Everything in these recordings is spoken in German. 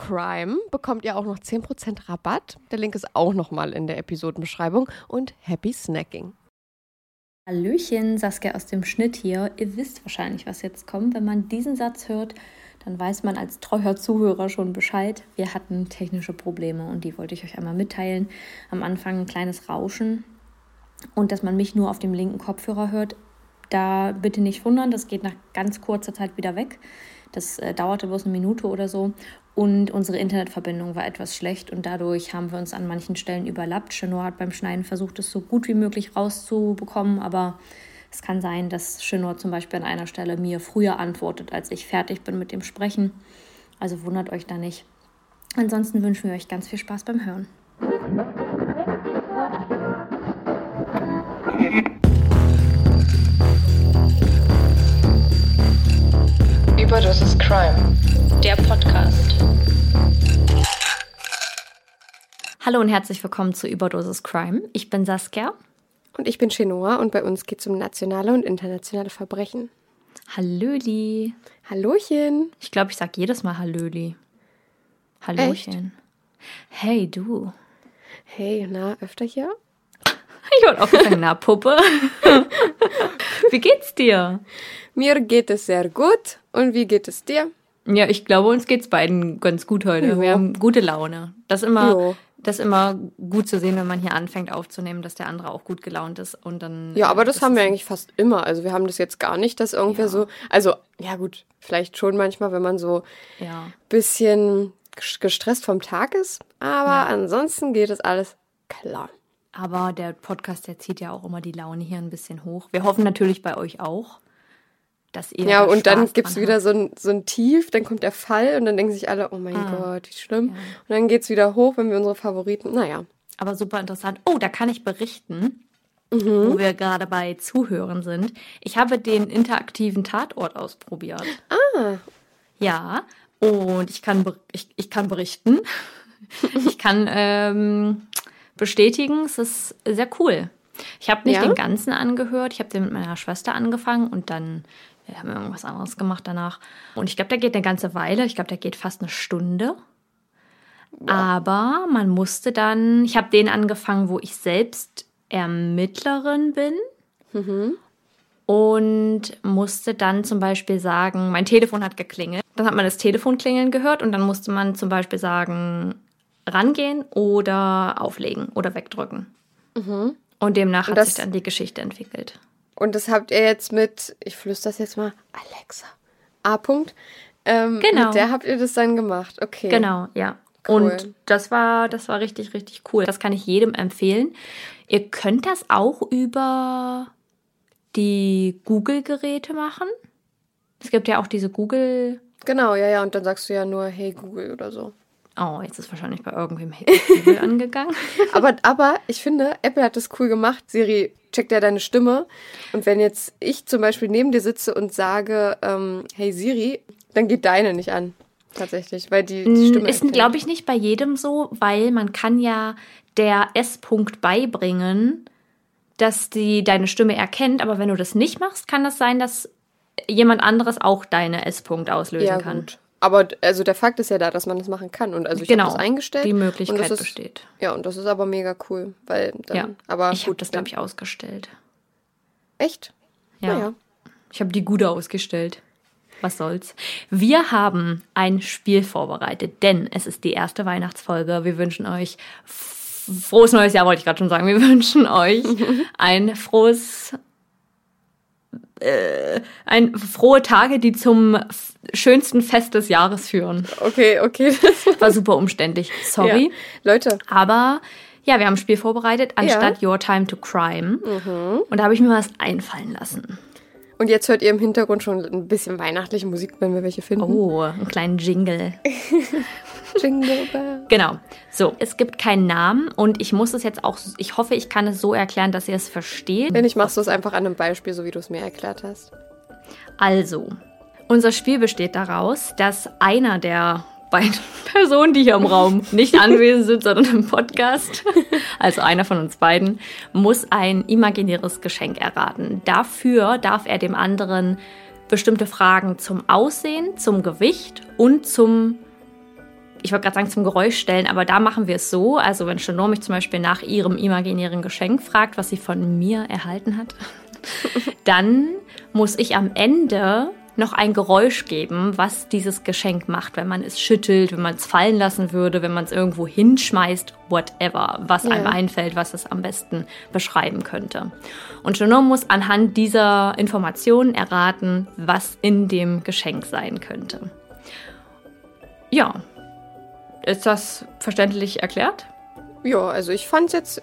CRIME bekommt ihr auch noch 10% Rabatt. Der Link ist auch nochmal in der Episodenbeschreibung. Und happy snacking. Hallöchen, Saskia aus dem Schnitt hier. Ihr wisst wahrscheinlich, was jetzt kommt. Wenn man diesen Satz hört, dann weiß man als treuer Zuhörer schon Bescheid. Wir hatten technische Probleme und die wollte ich euch einmal mitteilen. Am Anfang ein kleines Rauschen und dass man mich nur auf dem linken Kopfhörer hört. Da bitte nicht wundern, das geht nach ganz kurzer Zeit wieder weg. Das äh, dauerte bloß eine Minute oder so. Und unsere Internetverbindung war etwas schlecht und dadurch haben wir uns an manchen Stellen überlappt. Chenor hat beim Schneiden versucht, es so gut wie möglich rauszubekommen, aber es kann sein, dass Chenor zum Beispiel an einer Stelle mir früher antwortet, als ich fertig bin mit dem Sprechen. Also wundert euch da nicht. Ansonsten wünschen wir euch ganz viel Spaß beim Hören. Überdosis Crime. Der Podcast. Hallo und herzlich willkommen zu Überdosis Crime. Ich bin Saskia. Und ich bin Chenoa und bei uns geht es um nationale und internationale Verbrechen. Hallöli. Hallöchen. Ich glaube, ich sage jedes Mal Hallöli. Hallöchen. Hey, du. Hey, na, öfter hier? Ich wollte auch sagen, na, Puppe. Wie geht's dir? Mir geht es sehr gut. Und wie geht es dir? Ja, ich glaube, uns geht's beiden ganz gut heute. Jo. Wir haben gute Laune. Das ist immer, Jo. das immer gut zu sehen, wenn man hier anfängt aufzunehmen, dass der andere auch gut gelaunt ist und dann. Ja, aber äh, das, haben wir eigentlich fast immer. Also wir haben das jetzt gar nicht, dass irgendwer so. Also, ja gut, vielleicht schon manchmal, wenn man so Ja. bisschen ges- gestresst vom Tag ist. Aber Ja. ansonsten geht es alles klar. Aber der Podcast, der zieht ja auch immer die Laune hier ein bisschen hoch. Wir hoffen natürlich bei euch auch, dass ihr. Ja, und dann Spaß gibt's dran wieder habt. so ein, so ein Tief, dann kommt der Fall und dann denken sich alle, oh mein Ah. Gott, wie schlimm. Und dann geht's wieder hoch, wenn wir unsere Favoriten. Naja. Aber super interessant. Oh, da kann ich berichten, Mhm. wo wir gerade bei Zuhören sind. Ich habe den interaktiven Tatort ausprobiert. Ah. Ja, und ich kann, ich, ich kann berichten. ich kann ähm, bestätigen, es ist sehr cool. Ich habe nicht Ja? den ganzen angehört. Ich habe den mit meiner Schwester angefangen und dann wir haben irgendwas anderes gemacht danach. Und ich glaube, der geht eine ganze Weile. Ich glaube, der geht fast eine Stunde. Aber man musste dann, ich habe den angefangen, wo ich selbst Ermittlerin bin. Und musste dann zum Beispiel sagen, mein Telefon hat geklingelt. Dann hat man das Telefon klingeln gehört und dann musste man zum Beispiel sagen, rangehen oder auflegen oder wegdrücken. Und demnach Und hat sich dann die Geschichte entwickelt. Und das habt ihr jetzt mit, ich flüster das jetzt mal, Alexa. A. -Punkt. Ähm, Genau. Mit der habt ihr das dann gemacht. Okay. Genau, ja. Cool. Und das war, das war richtig, richtig cool. Das kann ich jedem empfehlen. Ihr könnt das auch über die Google-Geräte machen. Es gibt ja auch diese Google. Genau, ja, ja. Und dann sagst du ja nur, hey Google oder so. Oh, jetzt ist wahrscheinlich bei irgendwem Google angegangen. Aber, aber ich finde, Apple hat das cool gemacht. Siri checkt ja deine Stimme. Und wenn jetzt ich zum Beispiel neben dir sitze und sage, ähm, hey Siri, dann geht deine nicht an. Tatsächlich, weil die, die Stimme. Ist, glaube ich, nicht bei jedem so, weil man kann ja der S-Punkt beibringen, dass die deine Stimme erkennt. Aber wenn du das nicht machst, kann das sein, dass jemand anderes auch deine S-Punkt auslösen ja, kann. gut. Aber also der Fakt ist ja da, dass man das machen kann. Und also ich Genau, habe das eingestellt. die Möglichkeit ist, besteht. Ja, und das ist aber mega cool. Weil dann, Ja, aber ich habe gut, das, glaube ich, ausgestellt. Echt? Ja. Naja. Ich habe die gute ausgestellt. Was soll's. Wir haben ein Spiel vorbereitet, denn es ist die erste Weihnachtsfolge. Wir wünschen euch frohes neues Jahr, wollte ich gerade schon sagen. Wir wünschen euch ein frohes, äh, ein frohe Tage, die zum schönsten Fest des Jahres führen. Okay, okay. War super umständlich. Sorry. Ja. Leute, Aber ja, wir haben ein Spiel vorbereitet, anstatt Your Time to Crime. Und da habe ich mir was einfallen lassen. und jetzt hört ihr im Hintergrund schon ein bisschen weihnachtliche Musik, wenn wir welche finden. Oh, einen kleinen Jingle. Jingle Bell. Genau. So, es gibt keinen Namen und ich muss es jetzt auch, ich hoffe, ich kann es so erklären, dass ihr es versteht. Wenn nicht, machst du es einfach an einem Beispiel, so wie du es mir erklärt hast. Also, unser Spiel besteht daraus, dass einer der beiden Personen, die hier im Raum nicht anwesend sind, sondern im Podcast, also einer von uns beiden, muss ein imaginäres Geschenk erraten. Dafür darf er dem anderen bestimmte Fragen zum Aussehen, zum Gewicht und zum ich wollte gerade sagen zum Geräusch stellen, aber da machen wir es so. Also wenn Chanor mich zum Beispiel nach ihrem imaginären Geschenk fragt, was sie von mir erhalten hat, dann muss ich am Ende noch ein Geräusch geben, was dieses Geschenk macht, wenn man es schüttelt, wenn man es fallen lassen würde, wenn man es irgendwo hinschmeißt, whatever, was einem einfällt, was es am besten beschreiben könnte. Und Chanor muss anhand dieser Informationen erraten, was in dem Geschenk sein könnte. Ja, ist das verständlich erklärt? Ja, also ich fand's jetzt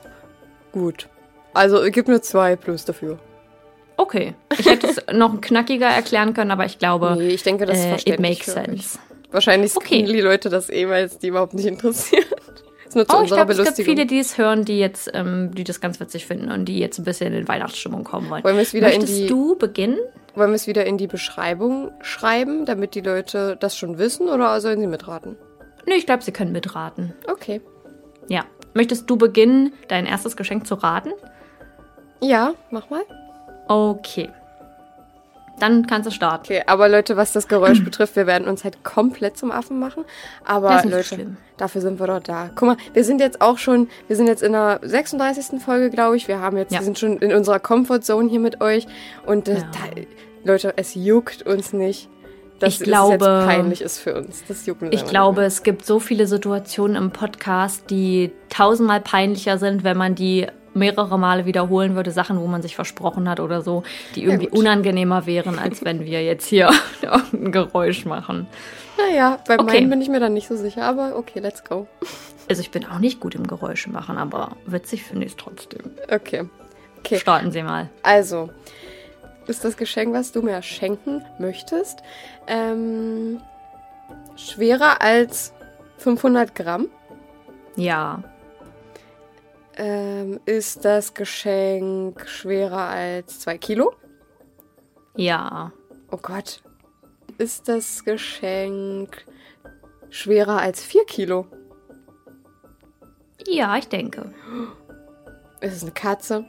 gut. Also gib mir zwei plus dafür. Okay. Ich hätte es noch knackiger erklären können, aber ich glaube, Nee, ich denke, das äh, it makes sense. Wahrscheinlich Okay. die Leute das eh, weil es die überhaupt nicht interessiert. Das ist nur zu Oh, ich glaube, es gibt viele, die es hören, die jetzt, ähm, die das ganz witzig finden und die jetzt ein bisschen in Weihnachtsstimmung kommen wollen. Wollen wir es wieder in Möchtest die- du beginnen? Wollen wir es wieder in die Beschreibung schreiben, damit die Leute das schon wissen oder sollen sie mitraten? Nö, ich glaube, sie können mitraten. Okay. Ja. Möchtest du beginnen, dein erstes Geschenk zu raten? Ja, mach mal. Okay. Dann kannst du starten. Okay, aber Leute, was das Geräusch betrifft, wir werden uns halt komplett zum Affen machen. Aber so Leute, schlimm. dafür sind wir doch da. Guck mal, wir sind jetzt auch schon, wir sind jetzt in der 36. Folge, glaube ich. Wir haben jetzt, Ja. wir sind schon in unserer Comfortzone hier mit euch. Und das, Ja. da, Leute, es juckt uns nicht. dass Ich es glaube- jetzt peinlich ist für uns. Das juckt uns Ich glaube, es gibt so viele Situationen im Podcast, die tausendmal peinlicher sind, wenn man die mehrere Male wiederholen würde, Sachen, wo man sich versprochen hat oder so, die irgendwie gut. unangenehmer wären, als wenn wir jetzt hier irgendein Geräusch machen. Naja, bei Okay. meinen bin ich mir dann nicht so sicher, aber okay, let's go. Also ich bin auch nicht gut im Geräusche machen, aber witzig finde ich es trotzdem. Okay. Okay, Starten Sie mal. also ist das Geschenk, was du mir schenken möchtest, ähm, schwerer als 500 Gramm? Ja. Ähm, ist das Geschenk schwerer als 2 Kilo? Ja. Oh Gott. Ist das Geschenk schwerer als 4 Kilo? Ja, ich denke. Ist es eine Katze?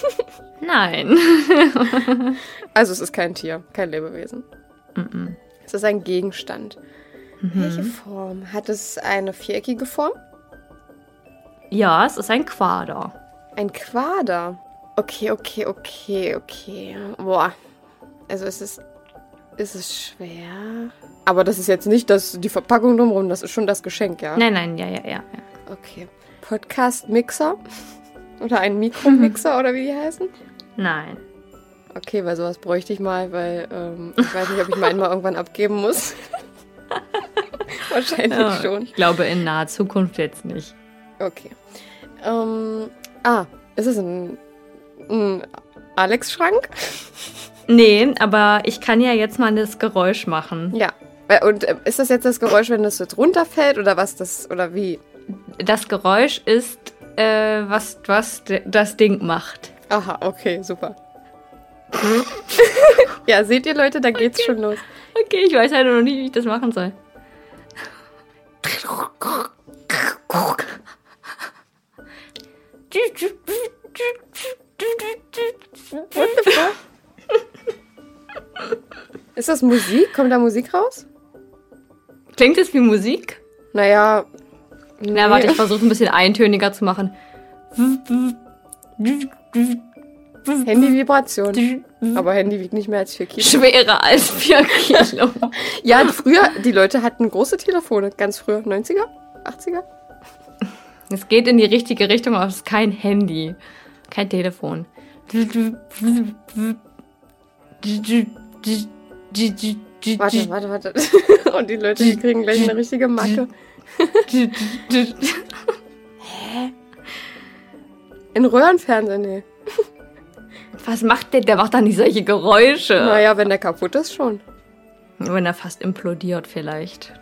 Nein. Also es ist kein Tier, kein Lebewesen. Mhm. Es ist ein Gegenstand. Welche Form? Hat es eine viereckige Form? Ja, es ist ein Quader. Ein Quader. Okay, okay, okay, okay. Boah. Also es ist. Ist es schwer? Aber das ist jetzt nicht das, die Verpackung drumherum, das ist schon das Geschenk, ja? Nein, nein, ja, ja, ja. ja. Okay. Podcast-Mixer? Oder ein Mikromixer oder wie die heißen? Nein. Okay, weil sowas bräuchte ich mal, weil ähm, ich weiß nicht, ob ich meinen mal irgendwann abgeben muss. Wahrscheinlich Ja, schon. Ich glaube in naher Zukunft jetzt nicht. Okay. Ähm, ah, ist es ein, ein Alex-Schrank? Nee, aber ich kann ja jetzt mal das Geräusch machen. Ja. Äh, Und äh, ist das jetzt das Geräusch, wenn das jetzt runterfällt oder was das, oder wie? Das Geräusch ist, äh, was, was das Ding macht. Aha, okay, super. ja, seht ihr Leute, da geht's schon los. Okay, ich weiß halt noch nicht, wie ich das machen soll. Ist das Musik? Kommt da Musik raus? Klingt das wie Musik? Naja. Na, warte, ich versuche ein bisschen eintöniger zu machen. Handy-Vibration. Aber Handy wiegt nicht mehr als 4 Kilo. Schwerer als 4 Kilo. Ja, früher, die Leute hatten große Telefone, ganz früher. 90er? 80er? Es geht in die richtige Richtung, aber es ist kein Handy. Kein Telefon. Warte, warte, warte. Und die Leute, die kriegen gleich eine richtige Macke. In Röhrenfernsehen, nee. Was macht der? Der macht doch nicht solche Geräusche. Naja, wenn der kaputt ist, schon. Wenn er fast implodiert vielleicht.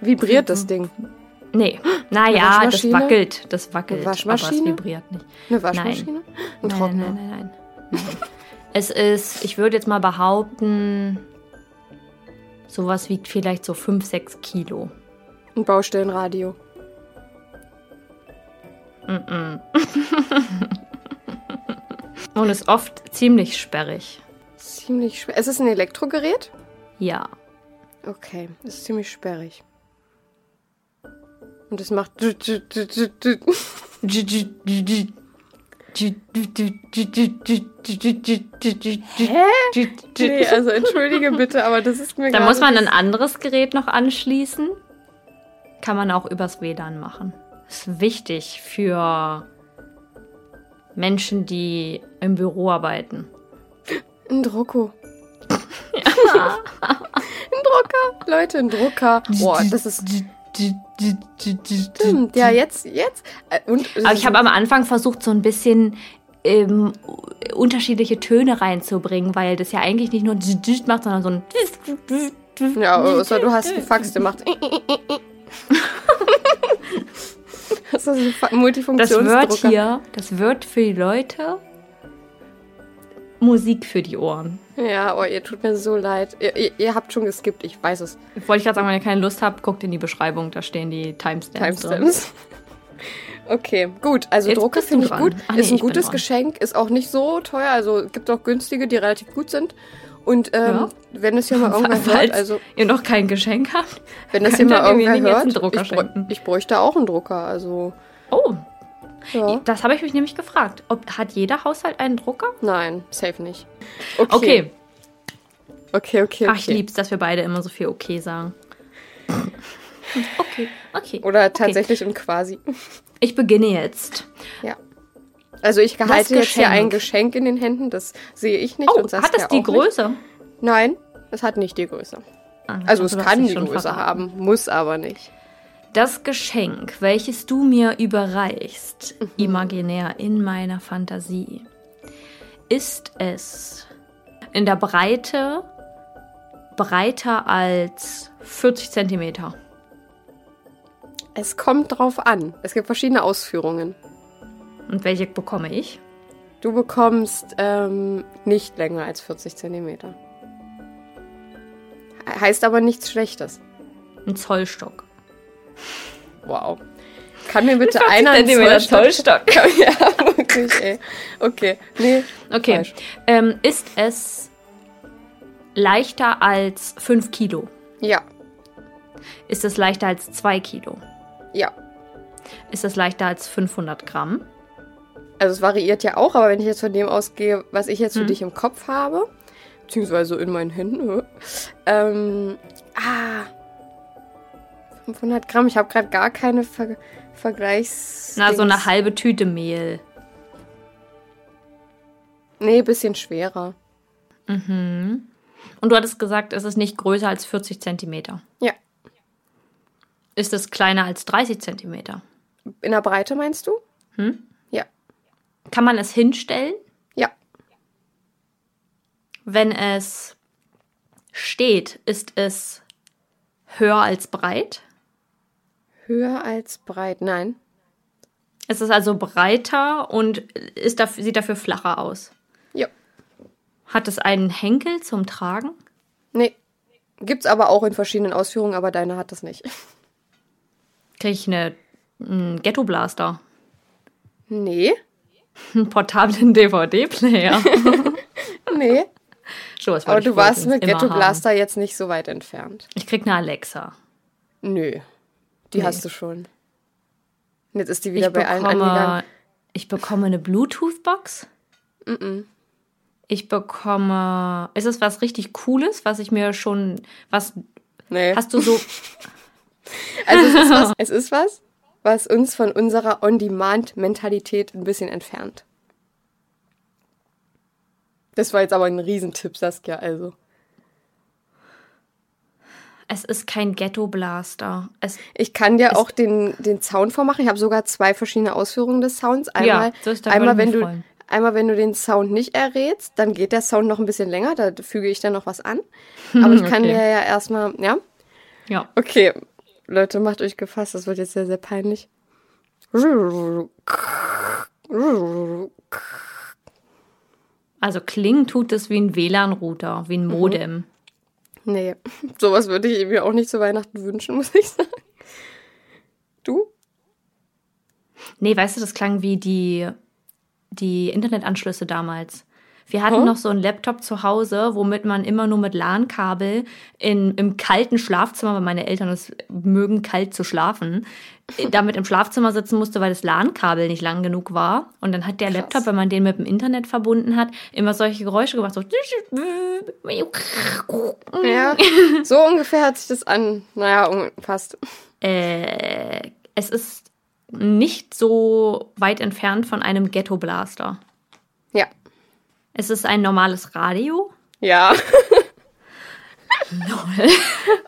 Vibriert das Ding. Nee, naja, das wackelt. Das wackelt. Eine Waschmaschine? Aber es vibriert nicht. Eine Waschmaschine? Ein Nein, Trockner. nein, nein, nein, nein. es ist, ich würde jetzt mal behaupten, sowas wiegt vielleicht so 5, 6 Kilo. Ein Baustellenradio. Und ist oft ziemlich sperrig. Ziemlich. Ist es ein Elektrogerät? Ja. Okay, ist ziemlich sperrig. Und es macht. Hä? Nee, also entschuldige bitte, aber das ist mir Da gar muss man ein anderes Gerät noch anschließen. Kann man auch übers WLAN machen. Ist wichtig für Menschen, die im Büro arbeiten. Ein Drucko. ein Drucker. Leute, ein Drucker. Boah, das ist. Stimmt. Ja, jetzt, jetzt. Äh, Und Aber ich habe am Anfang versucht, so ein bisschen ähm, unterschiedliche Töne reinzubringen, weil das ja eigentlich nicht nur macht, sondern so ein. Ja, außer du hast einen Fax, der macht. das ist ein Fa- Das wird Multifunktionsdrucker. hier, das wird für die Leute Musik für die Ohren. Ja, oh, ihr tut mir so leid. Ihr, ihr, ihr habt schon geskippt, ich weiß es. Wollte ich gerade sagen, wenn ihr keine Lust habt, guckt in die Beschreibung, da stehen die Timestamps. Timestamps. Okay, gut. Also Jetzt Drucke bist du finde ich gut. Ah, nee, ist ein gutes. Geschenk, ist auch nicht so teuer. Also gibt auch günstige, die relativ gut sind. Und ähm, Ja. wenn es hier mal irgendwer hört, Falls also ihr noch kein Geschenk habt. wenn das hier mal jetzt hört, Drucker ich, brä ich bräuchte auch einen Drucker. Also Oh, ja. das habe ich mich nämlich gefragt. Ob, hat jeder Haushalt einen Drucker? Nein, safe nicht. Okay. Okay, okay, okay. Ach, ich lieb's, dass wir beide immer so viel okay sagen. Okay, okay. Oder okay. tatsächlich und quasi. Ich beginne jetzt. Ja. Also ich halte jetzt hier ein Geschenk in den Händen, das sehe ich nicht. Oh, und Saskia hat es die auch nicht. Größe? Nein, es hat nicht die Größe. Ah, Also es kann die Größe verraten. haben, muss aber nicht. Das Geschenk, welches du mir überreichst, Mhm. imaginär in meiner Fantasie, ist es in der Breite breiter als 40 Zentimeter. Es kommt drauf an. Es gibt verschiedene Ausführungen. Und welche bekomme ich? Du bekommst ähm, nicht länger als 40 Zentimeter. He- Heißt aber nichts Schlechtes. Ein Zollstock. Wow. Kann mir bitte einer einen Zollstock? ja, wirklich, ey. Okay, nee. Okay. Ähm, ist es leichter als 5 Kilo? Ja, Ist es leichter als 2 Kilo? ja. Ist es leichter als 500 Gramm? Also es variiert ja auch, aber wenn ich jetzt von dem ausgehe, was ich jetzt für Mhm. dich im Kopf habe, beziehungsweise in meinen Händen, ähm, ah, 500 Gramm, ich habe gerade gar keine Ver Vergleichs... Na, so eine halbe Tüte Mehl. Nee, bisschen schwerer. Und du hattest gesagt, es ist nicht größer als 40 Zentimeter. Ja. Ist es kleiner als 30 Zentimeter? In der Breite meinst du? Ja. Kann man es hinstellen, Ja. wenn es steht? Ist es höher als breit? Höher als breit, nein. Es ist also breiter und ist dafür, sieht dafür flacher aus. Ja. Hat es einen Henkel zum Tragen? Nee. Gibt's aber auch in verschiedenen Ausführungen, aber deine hat das nicht. Kriege ich eine, einen Ghetto-Blaster? Nee. Einen portablen DVD-Player? Nee. so, Aber du warst mit Ghetto haben. Blaster jetzt nicht so weit entfernt. Ich krieg eine Alexa. Nö. Die Nee. hast du schon. Und jetzt ist die wieder Ich bei allen angegangen. bekomme, ich bekomme eine Bluetooth-Box. Ich bekomme. Ist es was richtig Cooles, was ich mir schon. Was. Nee. Hast du so. Also es ist, was, es ist was, was uns von unserer On-Demand-Mentalität ein bisschen entfernt. Das war jetzt aber ein Riesentipp, Saskia, also. Es ist kein Ghetto-Blaster. Ich kann dir auch den, den Sound vormachen. Ich habe sogar zwei verschiedene Ausführungen des Sounds. Einmal, das- da einmal, wenn du, freuen. einmal, wenn du den Sound nicht errätst, dann geht der Sound noch ein bisschen länger. Da füge ich dann noch was an. Aber ich kann Okay. dir ja erstmal, ja? ja. Okay, Leute, macht euch gefasst. Das wird jetzt sehr, sehr peinlich. Also klingen tut es wie ein WLAN-Router, wie ein Mhm. Nee, sowas würde ich mir auch nicht zu Weihnachten wünschen, muss ich sagen. Du? Nee, weißt du, das klang wie die, die Internetanschlüsse damals. Wir hatten noch so einen Laptop zu Hause, womit man immer nur mit LAN-Kabel im kalten Schlafzimmer, weil meine Eltern es mögen, kalt zu schlafen, damit im Schlafzimmer sitzen musste, weil das LAN-Kabel nicht lang genug war. Und dann hat der Laptop, wenn man den mit dem Internet verbunden hat, immer solche Geräusche gemacht. So. Ja, so ungefähr hört sich das an. Naja, fast. Äh, es ist nicht so weit entfernt von einem Ghetto-Blaster. Ja. Es ist ein normales Radio. Ja.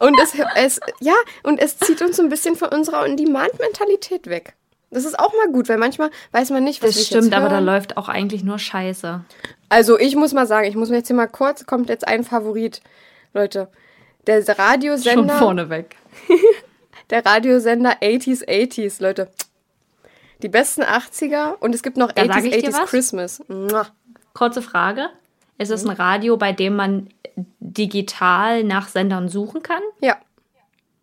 und es, es, ja, und es zieht uns so ein bisschen von unserer On-Demand-Mentalität weg. Das ist auch mal gut, weil manchmal weiß man nicht, was Das stimmt, aber da läuft auch eigentlich nur Scheiße. Also ich muss mal sagen, ich muss mir jetzt hier mal kurz, kommt jetzt ein Favorit, Leute. Der Schon Radiosender, vorneweg. der Radiosender 80s 80s, Leute. Die besten 80er und es gibt noch Da sag 80s ich dir 80s was. Christmas. Mua. Kurze Frage. Ist es ein Radio, bei dem man digital nach Sendern suchen kann? Ja.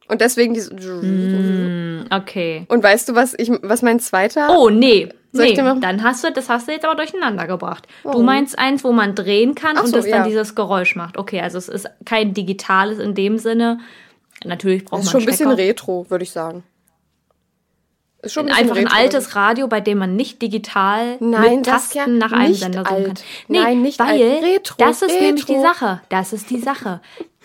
Und deswegen diese. Hm, okay. Und weißt du, was ich, was mein zweiter? Oh, nee. Soll Nee, dann hast du, das hast du jetzt aber durcheinander gebracht. Du Warum? meinst eins, wo man drehen kann Ach und so, das dann ja. dieses Geräusch macht. Okay, also es ist kein digitales in dem Sinne. Natürlich braucht Das ist man schon ein bisschen retro, würde ich sagen. Ist schon ein Einfach ein retro. altes Radio, bei dem man nicht digital Nein, mit Tasten nach einem Sender suchen kann. alt. Nein, nicht weil alt. Retro, das ist nämlich die Retro. Sache. Das ist die Sache.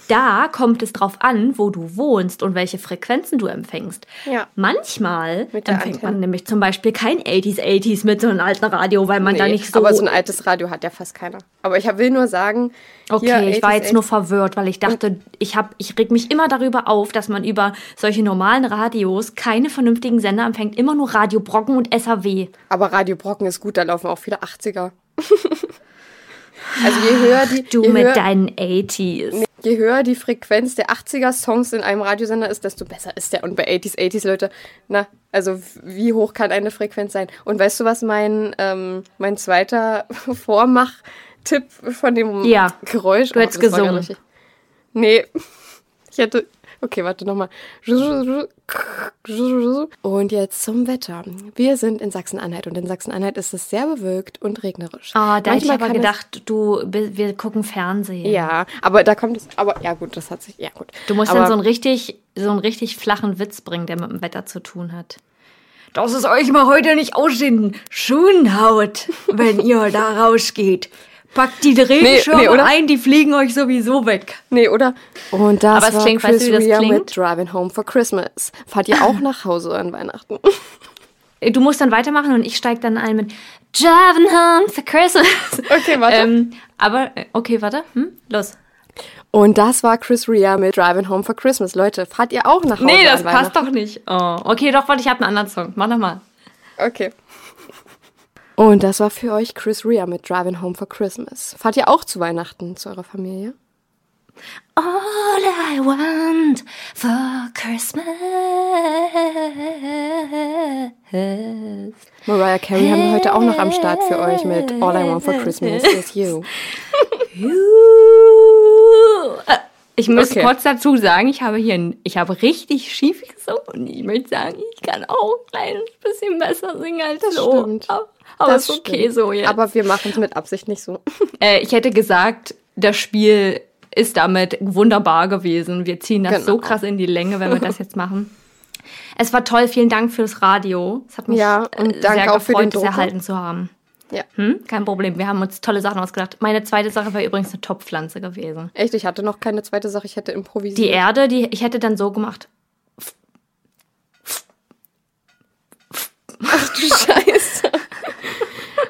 Da kommt es drauf an, wo du wohnst und welche Frequenzen du empfängst. Ja. Manchmal empfängt man nämlich zum Beispiel kein 80s 80s mit so einem alten Radio, weil man da Nee, nicht so. aber so ein altes Radio hat ja fast keiner. Aber ich will nur sagen, Okay, ich war 80s, jetzt nur verwirrt, weil ich dachte, ich hab, ich reg mich immer darüber auf, dass man über solche normalen Radios keine vernünftigen Sender empfängt, immer nur Radio Brocken und SAW. Aber Radio Brocken ist gut, da laufen auch viele 80er. also je höher die, Du mit höher, deinen 80s. je höher die Frequenz der 80er Songs in einem Radiosender ist, desto besser ist der. Und bei 80s, 80s, Leute, na, also wie hoch kann eine Frequenz sein? Und weißt du, was mein, ähm, mein zweiter Vormach-Tipp von dem Ja. Geräusch Du hättest gar gesungen. Nee, ich hätte. Okay, warte nochmal. Und jetzt zum Wetter. Wir sind in Sachsen-Anhalt und in Sachsen-Anhalt ist es sehr bewölkt und regnerisch. Ah, da hätte ich aber gedacht, du, wir gucken Fernsehen. Ja, aber da kommt es. Aber ja, gut, das hat sich. Ja, gut. Du musst aber, dann so einen richtig, so einen richtig flachen Witz bringen, der mit dem Wetter zu tun hat. Dass es euch mal heute nicht aus den Schuhen haut, wenn ihr da rausgeht. Packt die Regenschirme nee, oder? ein, die fliegen euch sowieso weg. Nee, oder? Und das Aber es war klingt- Chris weißt du, wie das klingt? mit Driving Home for Christmas. Fahrt ihr auch nach Hause an Weihnachten? Du musst dann weitermachen und ich steig dann ein mit Driving Home for Christmas. Okay, warte. Ähm, aber, äh, okay, warte. Hm? Los. Und das war Chris Rea mit Driving Home for Christmas. Leute, fahrt ihr auch nach Hause Nee, das an passt doch nicht. Oh. Okay, doch, warte, ich habe einen anderen Song. Mach noch mal. Okay. Und das war für euch Chris Rea mit Driving Home for Christmas. Fahrt ihr auch zu Weihnachten zu eurer Familie? All I want for Christmas. Mariah Carey haben wir heute auch noch am Start für euch mit All I Want for Christmas is You. Äh, Ich muss Okay. kurz dazu sagen, ich habe hier, ich habe richtig schief gesungen und ich möchte sagen, ich kann auch ein kleines bisschen besser singen als Das so. stimmt. Aber, aber Das ist okay stimmt. so jetzt. Aber wir machen es mit Absicht nicht so. äh, ich hätte gesagt, das Spiel ist damit wunderbar gewesen. Wir ziehen das so Genau. krass in die Länge, wenn wir das jetzt machen. Es war toll, vielen Dank fürs Radio. Es hat mich Ja, und äh, danke sehr auch gefreut, Drucker. erhalten zu haben. Ja. Hm? Kein Problem, wir haben uns tolle Sachen ausgedacht. Meine zweite Sache wäre übrigens eine Topfpflanze gewesen. Echt, ich hatte noch keine zweite Sache, ich hätte improvisiert. Die Erde, die ich hätte dann so gemacht. Ach du Scheiße.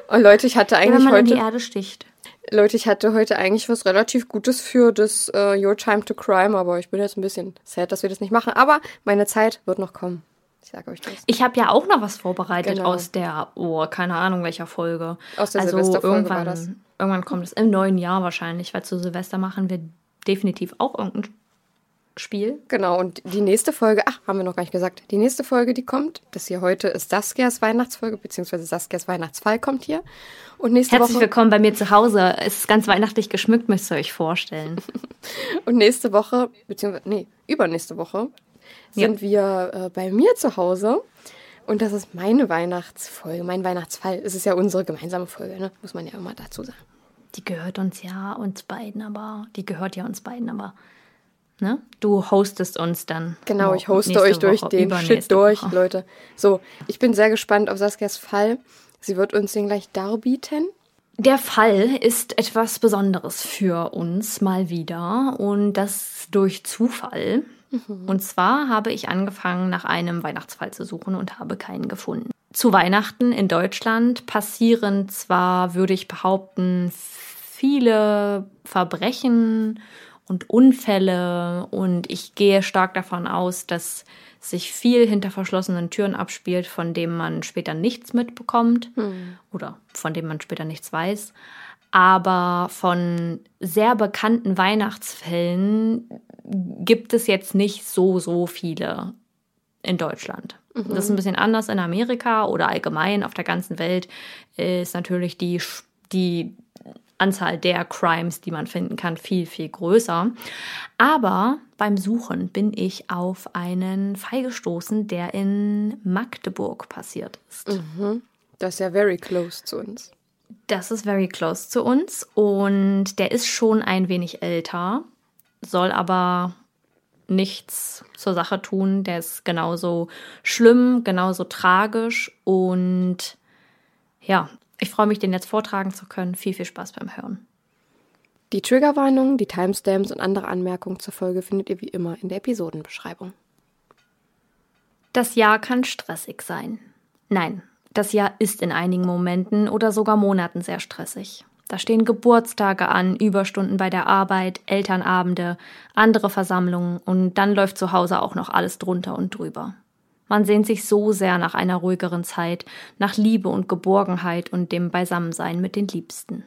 Oh Leute, ich hatte Wenn eigentlich man in die heute, Erde sticht. Leute, ich hatte heute eigentlich was relativ Gutes für das äh, Your Time to Crime, aber ich bin jetzt ein bisschen sad, dass wir das nicht machen. Aber meine Zeit wird noch kommen. Ich sage euch das. Ich habe ja auch noch was vorbereitet Genau. aus der, oh, keine Ahnung welcher Folge. Aus der also Silvesterfolge irgendwann, war das. irgendwann kommt es im neuen Jahr wahrscheinlich, weil zu Silvester machen wir definitiv auch irgendein Spiel. Genau, und die nächste Folge, ach, haben wir noch gar nicht gesagt. Die nächste Folge, die kommt, das hier heute ist Saskias Weihnachtsfolge, beziehungsweise Saskias Weihnachtsfall kommt hier. Und nächste Herzlich Woche. willkommen bei mir zu Hause. Es ist ganz weihnachtlich geschmückt, müsst ihr euch vorstellen. Und nächste Woche, beziehungsweise, nee, übernächste Woche sind wir äh, bei mir zu Hause. Und das ist meine Weihnachtsfolge, mein Weihnachtsfall. Es ist ja unsere gemeinsame Folge, ne? muss man ja immer dazu sagen. Die gehört uns ja, uns beiden aber. Die gehört ja uns beiden aber. Ne? Du hostest uns dann. Genau, ich hoste euch durch Woche, den Shit durch, Woche. Leute. So, ich bin sehr gespannt auf Saskias Fall. Sie wird uns den gleich darbieten. Der Fall ist etwas Besonderes für uns mal wieder und das durch Zufall. Und zwar habe ich angefangen, nach einem Weihnachtsfall zu suchen und habe keinen gefunden. Zu Weihnachten in Deutschland passieren zwar, würde ich behaupten, viele Verbrechen und Unfälle und ich gehe stark davon aus, dass sich viel hinter verschlossenen Türen abspielt, von dem man später nichts mitbekommt oder von dem man später nichts weiß. Aber von sehr bekannten Weihnachtsfällen gibt es jetzt nicht so, so viele in Deutschland. Das ist ein bisschen anders in Amerika oder allgemein auf der ganzen Welt ist natürlich die, die Anzahl der Crimes, die man finden kann, viel, viel größer. Aber beim Suchen bin ich auf einen Fall gestoßen, der in Magdeburg passiert ist. Das ist ja very close zu uns. Das ist very close zu uns und der ist schon ein wenig älter, soll aber nichts zur Sache tun. Der ist genauso schlimm, genauso tragisch und ja, ich freue mich, den jetzt vortragen zu können. Viel, viel Spaß beim Hören. Die Triggerwarnungen, die Timestamps und andere Anmerkungen zur Folge findet ihr wie immer in der Episodenbeschreibung. Das Jahr kann stressig sein. Nein, das Jahr ist in einigen Momenten oder sogar Monaten sehr stressig. Da stehen Geburtstage an, Überstunden bei der Arbeit, Elternabende, andere Versammlungen und dann läuft zu Hause auch noch alles drunter und drüber. Man sehnt sich so sehr nach einer ruhigeren Zeit, nach Liebe und Geborgenheit und dem Beisammensein mit den Liebsten.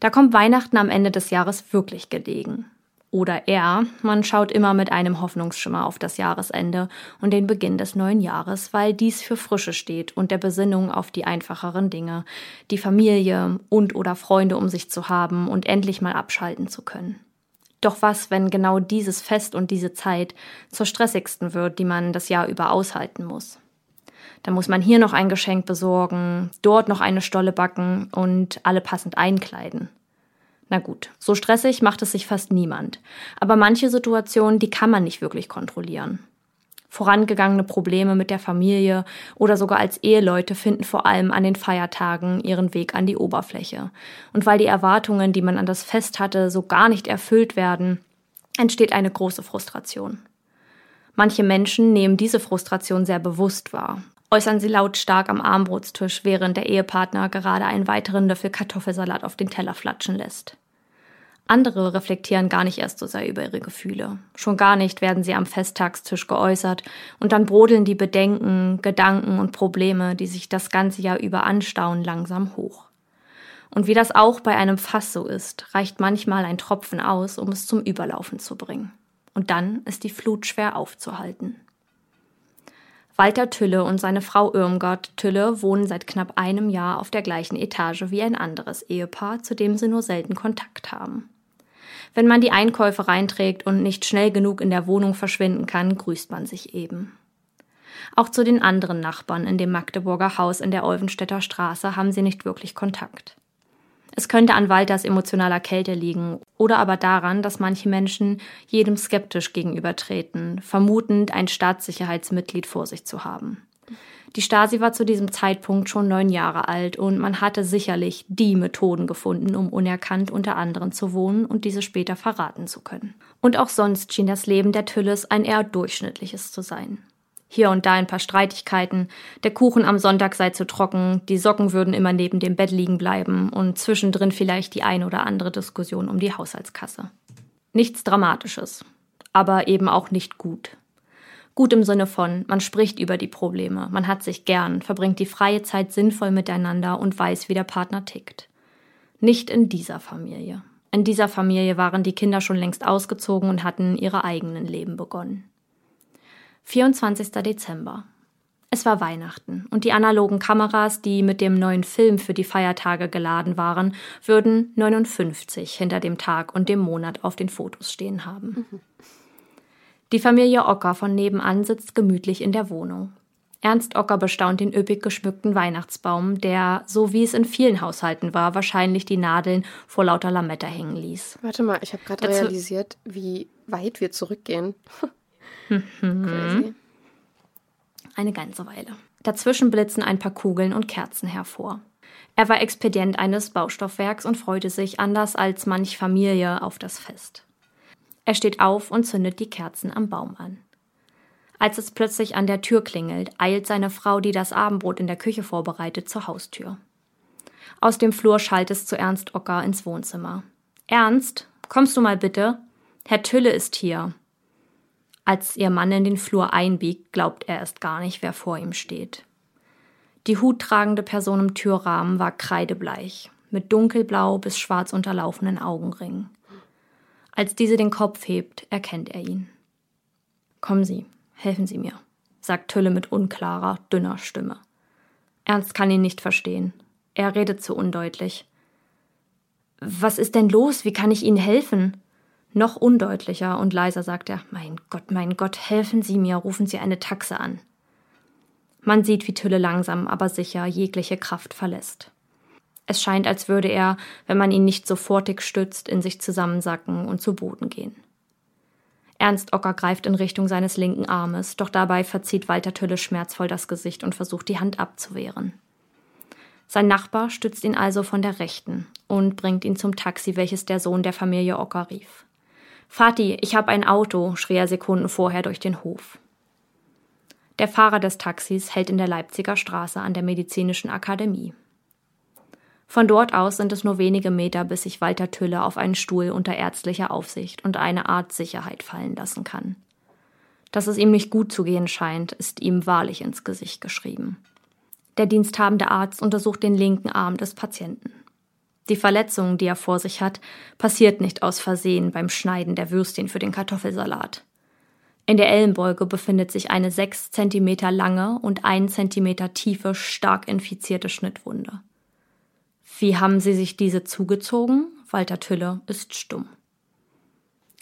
Da kommt Weihnachten am Ende des Jahres wirklich gelegen. Oder er, man schaut immer mit einem Hoffnungsschimmer auf das Jahresende und den Beginn des neuen Jahres, weil dies für Frische steht und der Besinnung auf die einfacheren Dinge, die Familie und oder Freunde um sich zu haben und endlich mal abschalten zu können. Doch was, wenn genau dieses Fest und diese Zeit zur stressigsten wird, die man das Jahr über aushalten muss? Dann muss man hier noch ein Geschenk besorgen, dort noch eine Stolle backen und alle passend einkleiden. Na gut, so stressig macht es sich fast niemand. Aber manche Situationen, die kann man nicht wirklich kontrollieren. Vorangegangene Probleme mit der Familie oder sogar als Eheleute finden vor allem an den Feiertagen ihren Weg an die Oberfläche. Und weil die Erwartungen, die man an das Fest hatte, so gar nicht erfüllt werden, entsteht eine große Frustration. Manche Menschen nehmen diese Frustration sehr bewusst wahr äußern sie lautstark am Armbrotstisch, während der Ehepartner gerade einen weiteren Löffel Kartoffelsalat auf den Teller flatschen lässt. Andere reflektieren gar nicht erst so sehr über ihre Gefühle. Schon gar nicht werden sie am Festtagstisch geäußert und dann brodeln die Bedenken, Gedanken und Probleme, die sich das ganze Jahr über anstauen, langsam hoch. Und wie das auch bei einem Fass so ist, reicht manchmal ein Tropfen aus, um es zum Überlaufen zu bringen. Und dann ist die Flut schwer aufzuhalten. Walter Tülle und seine Frau Irmgard Tülle wohnen seit knapp einem Jahr auf der gleichen Etage wie ein anderes Ehepaar, zu dem sie nur selten Kontakt haben. Wenn man die Einkäufe reinträgt und nicht schnell genug in der Wohnung verschwinden kann, grüßt man sich eben. Auch zu den anderen Nachbarn in dem Magdeburger Haus in der Olvenstädter Straße haben sie nicht wirklich Kontakt. Es könnte an Walters emotionaler Kälte liegen oder aber daran, dass manche Menschen jedem skeptisch gegenübertreten, vermutend ein Staatssicherheitsmitglied vor sich zu haben. Die Stasi war zu diesem Zeitpunkt schon neun Jahre alt und man hatte sicherlich die Methoden gefunden, um unerkannt unter anderen zu wohnen und diese später verraten zu können. Und auch sonst schien das Leben der Tülles ein eher durchschnittliches zu sein. Hier und da ein paar Streitigkeiten, der Kuchen am Sonntag sei zu trocken, die Socken würden immer neben dem Bett liegen bleiben und zwischendrin vielleicht die ein oder andere Diskussion um die Haushaltskasse. Nichts Dramatisches, aber eben auch nicht gut. Gut im Sinne von, man spricht über die Probleme, man hat sich gern, verbringt die freie Zeit sinnvoll miteinander und weiß, wie der Partner tickt. Nicht in dieser Familie. In dieser Familie waren die Kinder schon längst ausgezogen und hatten ihre eigenen Leben begonnen. 24. Dezember. Es war Weihnachten und die analogen Kameras, die mit dem neuen Film für die Feiertage geladen waren, würden 59 hinter dem Tag und dem Monat auf den Fotos stehen haben. Die Familie Ocker von nebenan sitzt gemütlich in der Wohnung. Ernst Ocker bestaunt den üppig geschmückten Weihnachtsbaum, der, so wie es in vielen Haushalten war, wahrscheinlich die Nadeln vor lauter Lametta hängen ließ. Warte mal, ich habe gerade realisiert, wie weit wir zurückgehen. Mhm. Eine ganze Weile. Dazwischen blitzen ein paar Kugeln und Kerzen hervor. Er war Expedient eines Baustoffwerks und freute sich anders als manch Familie auf das Fest. Er steht auf und zündet die Kerzen am Baum an. Als es plötzlich an der Tür klingelt, eilt seine Frau, die das Abendbrot in der Küche vorbereitet, zur Haustür. Aus dem Flur schallt es zu Ernst Ocker ins Wohnzimmer. Ernst, kommst du mal bitte? Herr Tülle ist hier. Als ihr Mann in den Flur einbiegt, glaubt er erst gar nicht, wer vor ihm steht. Die huttragende Person im Türrahmen war kreidebleich, mit dunkelblau bis schwarz unterlaufenden Augenringen. Als diese den Kopf hebt, erkennt er ihn. Kommen Sie, helfen Sie mir, sagt Tülle mit unklarer, dünner Stimme. Ernst kann ihn nicht verstehen. Er redet zu undeutlich. Was ist denn los? Wie kann ich Ihnen helfen? Noch undeutlicher und leiser sagt er, Mein Gott, mein Gott, helfen Sie mir, rufen Sie eine Taxe an. Man sieht, wie Tülle langsam, aber sicher jegliche Kraft verlässt. Es scheint, als würde er, wenn man ihn nicht sofortig stützt, in sich zusammensacken und zu Boden gehen. Ernst Ocker greift in Richtung seines linken Armes, doch dabei verzieht Walter Tülle schmerzvoll das Gesicht und versucht, die Hand abzuwehren. Sein Nachbar stützt ihn also von der rechten und bringt ihn zum Taxi, welches der Sohn der Familie Ocker rief. Vati, ich habe ein Auto, schrie er Sekunden vorher durch den Hof. Der Fahrer des Taxis hält in der Leipziger Straße an der Medizinischen Akademie. Von dort aus sind es nur wenige Meter, bis sich Walter Tülle auf einen Stuhl unter ärztlicher Aufsicht und eine Art Sicherheit fallen lassen kann. Dass es ihm nicht gut zu gehen scheint, ist ihm wahrlich ins Gesicht geschrieben. Der diensthabende Arzt untersucht den linken Arm des Patienten. Die Verletzung, die er vor sich hat, passiert nicht aus Versehen beim Schneiden der Würstchen für den Kartoffelsalat. In der Ellenbeuge befindet sich eine sechs Zentimeter lange und ein Zentimeter tiefe, stark infizierte Schnittwunde. Wie haben Sie sich diese zugezogen? Walter Tülle ist stumm.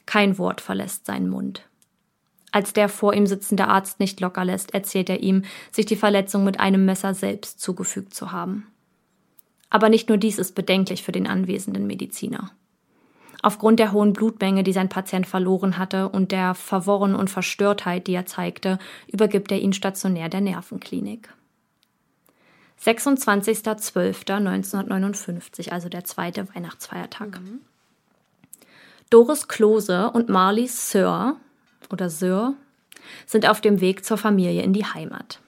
Kein Wort verlässt seinen Mund. Als der vor ihm sitzende Arzt nicht locker lässt, erzählt er ihm, sich die Verletzung mit einem Messer selbst zugefügt zu haben. Aber nicht nur dies ist bedenklich für den anwesenden Mediziner. Aufgrund der hohen Blutmenge, die sein Patient verloren hatte und der Verworren und Verstörtheit, die er zeigte, übergibt er ihn stationär der Nervenklinik. 26.12.1959, also der zweite Weihnachtsfeiertag. Mhm. Doris Klose und Marley Sir oder Sir sind auf dem Weg zur Familie in die Heimat.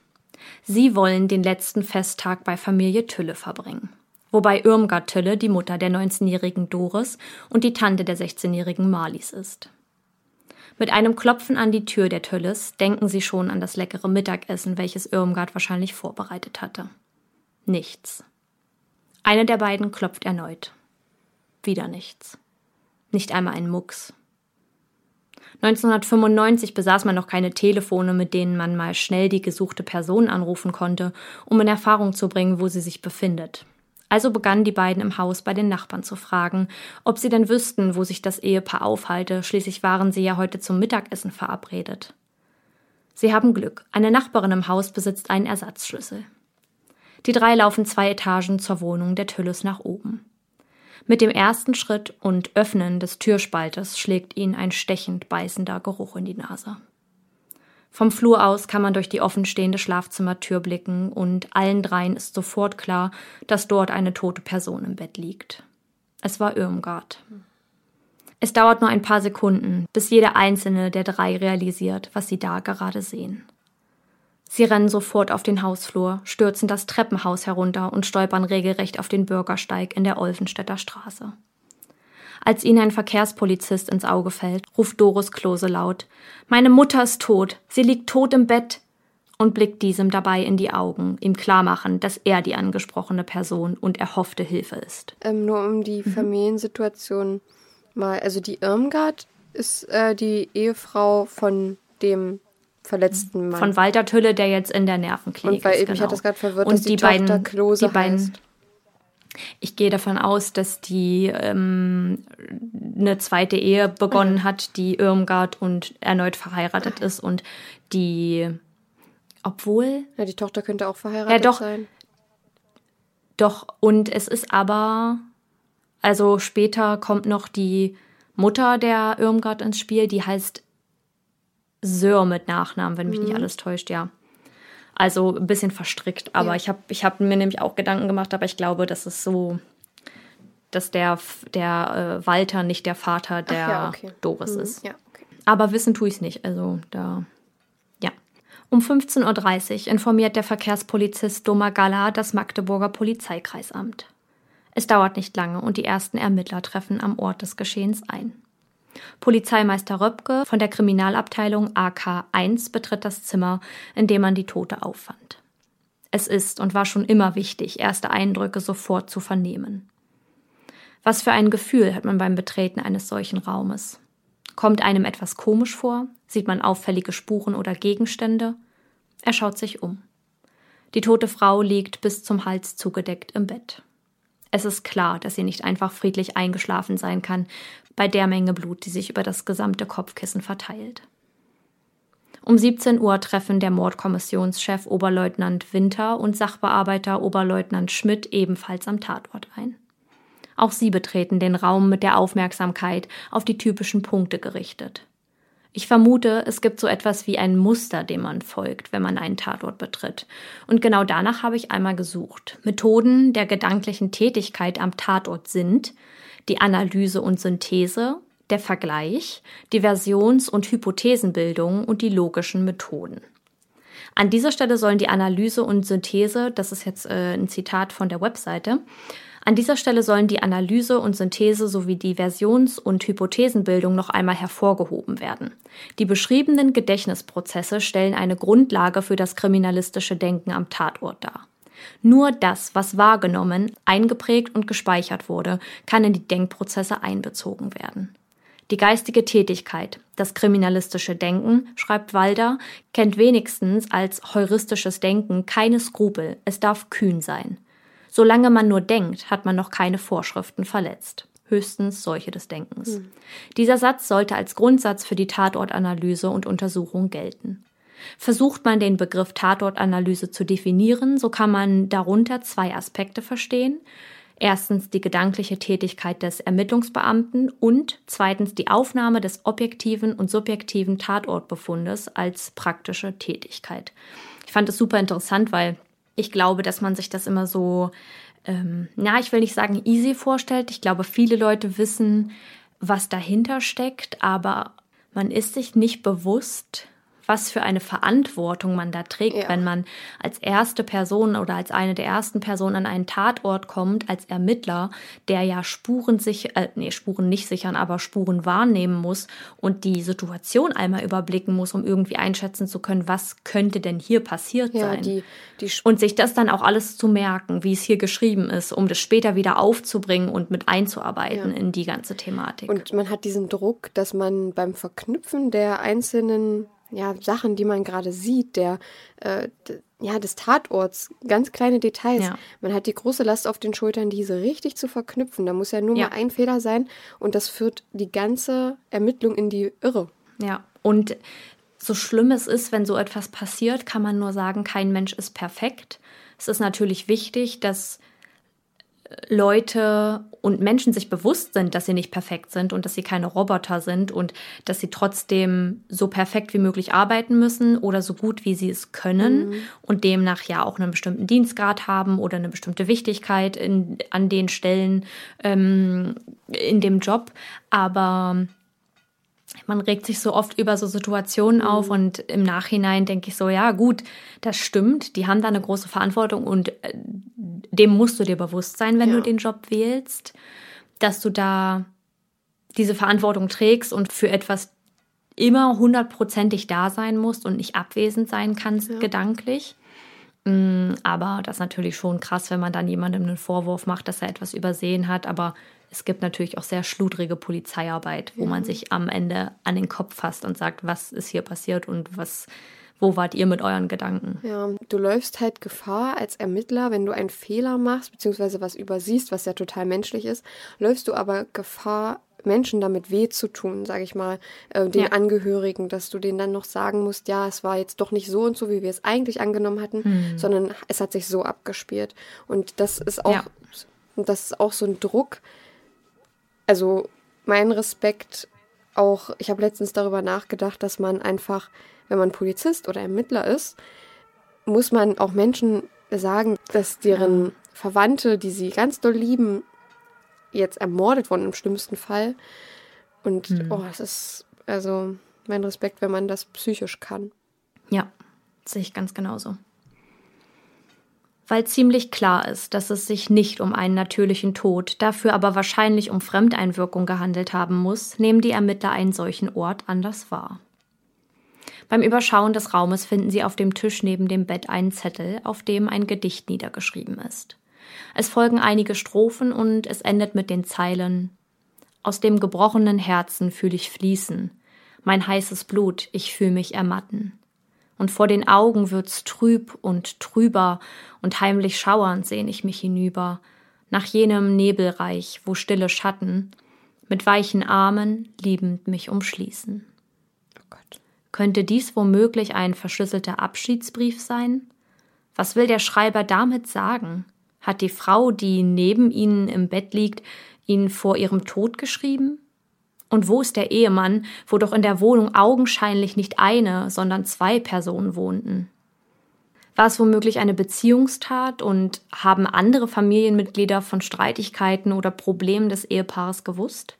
Sie wollen den letzten Festtag bei Familie Tülle verbringen. Wobei Irmgard Tülle die Mutter der 19-jährigen Doris und die Tante der 16-jährigen Marlies ist. Mit einem Klopfen an die Tür der Tülles denken sie schon an das leckere Mittagessen, welches Irmgard wahrscheinlich vorbereitet hatte. Nichts. Eine der beiden klopft erneut. Wieder nichts. Nicht einmal ein Mucks. 1995 besaß man noch keine Telefone, mit denen man mal schnell die gesuchte Person anrufen konnte, um in Erfahrung zu bringen, wo sie sich befindet. Also begannen die beiden im Haus bei den Nachbarn zu fragen, ob sie denn wüssten, wo sich das Ehepaar aufhalte, schließlich waren sie ja heute zum Mittagessen verabredet. Sie haben Glück, eine Nachbarin im Haus besitzt einen Ersatzschlüssel. Die drei laufen zwei Etagen zur Wohnung der Tülles nach oben. Mit dem ersten Schritt und Öffnen des Türspaltes schlägt ihnen ein stechend beißender Geruch in die Nase. Vom Flur aus kann man durch die offenstehende Schlafzimmertür blicken und allen dreien ist sofort klar, dass dort eine tote Person im Bett liegt. Es war Irmgard. Es dauert nur ein paar Sekunden, bis jeder einzelne der drei realisiert, was sie da gerade sehen. Sie rennen sofort auf den Hausflur, stürzen das Treppenhaus herunter und stolpern regelrecht auf den Bürgersteig in der Olfenstädter Straße. Als ihnen ein Verkehrspolizist ins Auge fällt, ruft Doris Klose laut Meine Mutter ist tot, sie liegt tot im Bett und blickt diesem dabei in die Augen, ihm klarmachen, dass er die angesprochene Person und erhoffte Hilfe ist. Ähm, nur um die mhm. Familiensituation mal, also die Irmgard ist äh, die Ehefrau von dem verletzten Mann. Von Walter Tülle, der jetzt in der Nervenklinik und weil, ist. Genau. Mich hat das gerade verwirrt, und dass die, die beiden, Klose die beiden, heißt. Ich gehe davon aus, dass die ähm, eine zweite Ehe begonnen mhm. hat, die Irmgard und erneut verheiratet ist und die, obwohl. Ja, die Tochter könnte auch verheiratet ja, doch, sein. Doch, und es ist aber, also später kommt noch die Mutter der Irmgard ins Spiel, die heißt Sör mit Nachnamen, wenn mich mhm. nicht alles täuscht, ja. Also ein bisschen verstrickt, aber ja. ich habe ich hab mir nämlich auch Gedanken gemacht, aber ich glaube, das ist so, dass der, der äh, Walter nicht der Vater der ja, okay. Doris mhm. ist. Ja, okay. Aber wissen tue ich es nicht, also da, ja. Um 15.30 Uhr informiert der Verkehrspolizist Doma Gala das Magdeburger Polizeikreisamt. Es dauert nicht lange und die ersten Ermittler treffen am Ort des Geschehens ein. Polizeimeister Röpke von der Kriminalabteilung AK 1 betritt das Zimmer, in dem man die Tote auffand. Es ist und war schon immer wichtig, erste Eindrücke sofort zu vernehmen. Was für ein Gefühl hat man beim Betreten eines solchen Raumes? Kommt einem etwas komisch vor? Sieht man auffällige Spuren oder Gegenstände? Er schaut sich um. Die tote Frau liegt bis zum Hals zugedeckt im Bett. Es ist klar, dass sie nicht einfach friedlich eingeschlafen sein kann, bei der Menge Blut, die sich über das gesamte Kopfkissen verteilt. Um 17 Uhr treffen der Mordkommissionschef Oberleutnant Winter und Sachbearbeiter Oberleutnant Schmidt ebenfalls am Tatort ein. Auch sie betreten den Raum mit der Aufmerksamkeit auf die typischen Punkte gerichtet. Ich vermute, es gibt so etwas wie ein Muster, dem man folgt, wenn man einen Tatort betritt. Und genau danach habe ich einmal gesucht. Methoden der gedanklichen Tätigkeit am Tatort sind die Analyse und Synthese, der Vergleich, die Versions- und Hypothesenbildung und die logischen Methoden. An dieser Stelle sollen die Analyse und Synthese, das ist jetzt äh, ein Zitat von der Webseite, an dieser Stelle sollen die Analyse und Synthese sowie die Versions- und Hypothesenbildung noch einmal hervorgehoben werden. Die beschriebenen Gedächtnisprozesse stellen eine Grundlage für das kriminalistische Denken am Tatort dar. Nur das, was wahrgenommen, eingeprägt und gespeichert wurde, kann in die Denkprozesse einbezogen werden. Die geistige Tätigkeit, das kriminalistische Denken, schreibt Walder, kennt wenigstens als heuristisches Denken keine Skrupel, es darf kühn sein. Solange man nur denkt, hat man noch keine Vorschriften verletzt. Höchstens solche des Denkens. Hm. Dieser Satz sollte als Grundsatz für die Tatortanalyse und Untersuchung gelten. Versucht man den Begriff Tatortanalyse zu definieren, so kann man darunter zwei Aspekte verstehen. Erstens die gedankliche Tätigkeit des Ermittlungsbeamten und zweitens die Aufnahme des objektiven und subjektiven Tatortbefundes als praktische Tätigkeit. Ich fand es super interessant, weil ich glaube, dass man sich das immer so, ähm, na, ich will nicht sagen easy vorstellt. Ich glaube, viele Leute wissen, was dahinter steckt, aber man ist sich nicht bewusst, was für eine Verantwortung man da trägt, ja. wenn man als erste Person oder als eine der ersten Personen an einen Tatort kommt, als Ermittler, der ja Spuren sich, äh, nee, Spuren nicht sichern, aber Spuren wahrnehmen muss und die Situation einmal überblicken muss, um irgendwie einschätzen zu können, was könnte denn hier passiert ja, sein. Die, die und sich das dann auch alles zu merken, wie es hier geschrieben ist, um das später wieder aufzubringen und mit einzuarbeiten ja. in die ganze Thematik. Und man hat diesen Druck, dass man beim Verknüpfen der einzelnen ja, Sachen, die man gerade sieht, der, äh, ja, des Tatorts, ganz kleine Details. Ja. Man hat die große Last auf den Schultern, diese richtig zu verknüpfen. Da muss ja nur ja. mal ein Fehler sein und das führt die ganze Ermittlung in die Irre. Ja, und so schlimm es ist, wenn so etwas passiert, kann man nur sagen, kein Mensch ist perfekt. Es ist natürlich wichtig, dass Leute und Menschen sich bewusst sind, dass sie nicht perfekt sind und dass sie keine Roboter sind und dass sie trotzdem so perfekt wie möglich arbeiten müssen oder so gut wie sie es können mhm. und demnach ja auch einen bestimmten Dienstgrad haben oder eine bestimmte Wichtigkeit in, an den Stellen ähm, in dem Job. Aber man regt sich so oft über so Situationen mhm. auf und im Nachhinein denke ich so, ja gut, das stimmt, die haben da eine große Verantwortung und äh, dem musst du dir bewusst sein, wenn ja. du den Job wählst, dass du da diese Verantwortung trägst und für etwas immer hundertprozentig da sein musst und nicht abwesend sein kannst ja. gedanklich. Mm, aber das ist natürlich schon krass, wenn man dann jemandem einen Vorwurf macht, dass er etwas übersehen hat. Aber es gibt natürlich auch sehr schludrige Polizeiarbeit, wo ja. man sich am Ende an den Kopf fasst und sagt, was ist hier passiert und was, wo wart ihr mit euren Gedanken? Ja, du läufst halt Gefahr als Ermittler, wenn du einen Fehler machst, beziehungsweise was übersiehst, was ja total menschlich ist, läufst du aber Gefahr, Menschen damit weh zu tun, sage ich mal, äh, den ja. Angehörigen, dass du denen dann noch sagen musst, ja, es war jetzt doch nicht so und so, wie wir es eigentlich angenommen hatten, hm. sondern es hat sich so abgespielt. Und das ist auch, ja. das ist auch so ein Druck, also mein Respekt auch, ich habe letztens darüber nachgedacht, dass man einfach, wenn man Polizist oder Ermittler ist, muss man auch Menschen sagen, dass deren. Verwandte, die sie ganz doll lieben, jetzt ermordet wurden im schlimmsten Fall. Und hm. oh, es ist also mein Respekt, wenn man das psychisch kann. Ja, sehe ich ganz genauso. Weil ziemlich klar ist, dass es sich nicht um einen natürlichen Tod, dafür aber wahrscheinlich um Fremdeinwirkung gehandelt haben muss, nehmen die Ermittler einen solchen Ort anders wahr. Beim Überschauen des Raumes finden sie auf dem Tisch neben dem Bett einen Zettel, auf dem ein Gedicht niedergeschrieben ist. Es folgen einige Strophen und es endet mit den Zeilen Aus dem gebrochenen Herzen fühl ich fließen, mein heißes Blut, ich fühl mich ermatten und vor den Augen wird's trüb und trüber, und heimlich schauernd sehn ich mich hinüber, nach jenem Nebelreich, wo stille Schatten mit weichen Armen liebend mich umschließen. Könnte dies womöglich ein verschlüsselter Abschiedsbrief sein? Was will der Schreiber damit sagen? Hat die Frau, die neben ihnen im Bett liegt, ihn vor ihrem Tod geschrieben? Und wo ist der Ehemann, wo doch in der Wohnung augenscheinlich nicht eine, sondern zwei Personen wohnten? War es womöglich eine Beziehungstat und haben andere Familienmitglieder von Streitigkeiten oder Problemen des Ehepaares gewusst?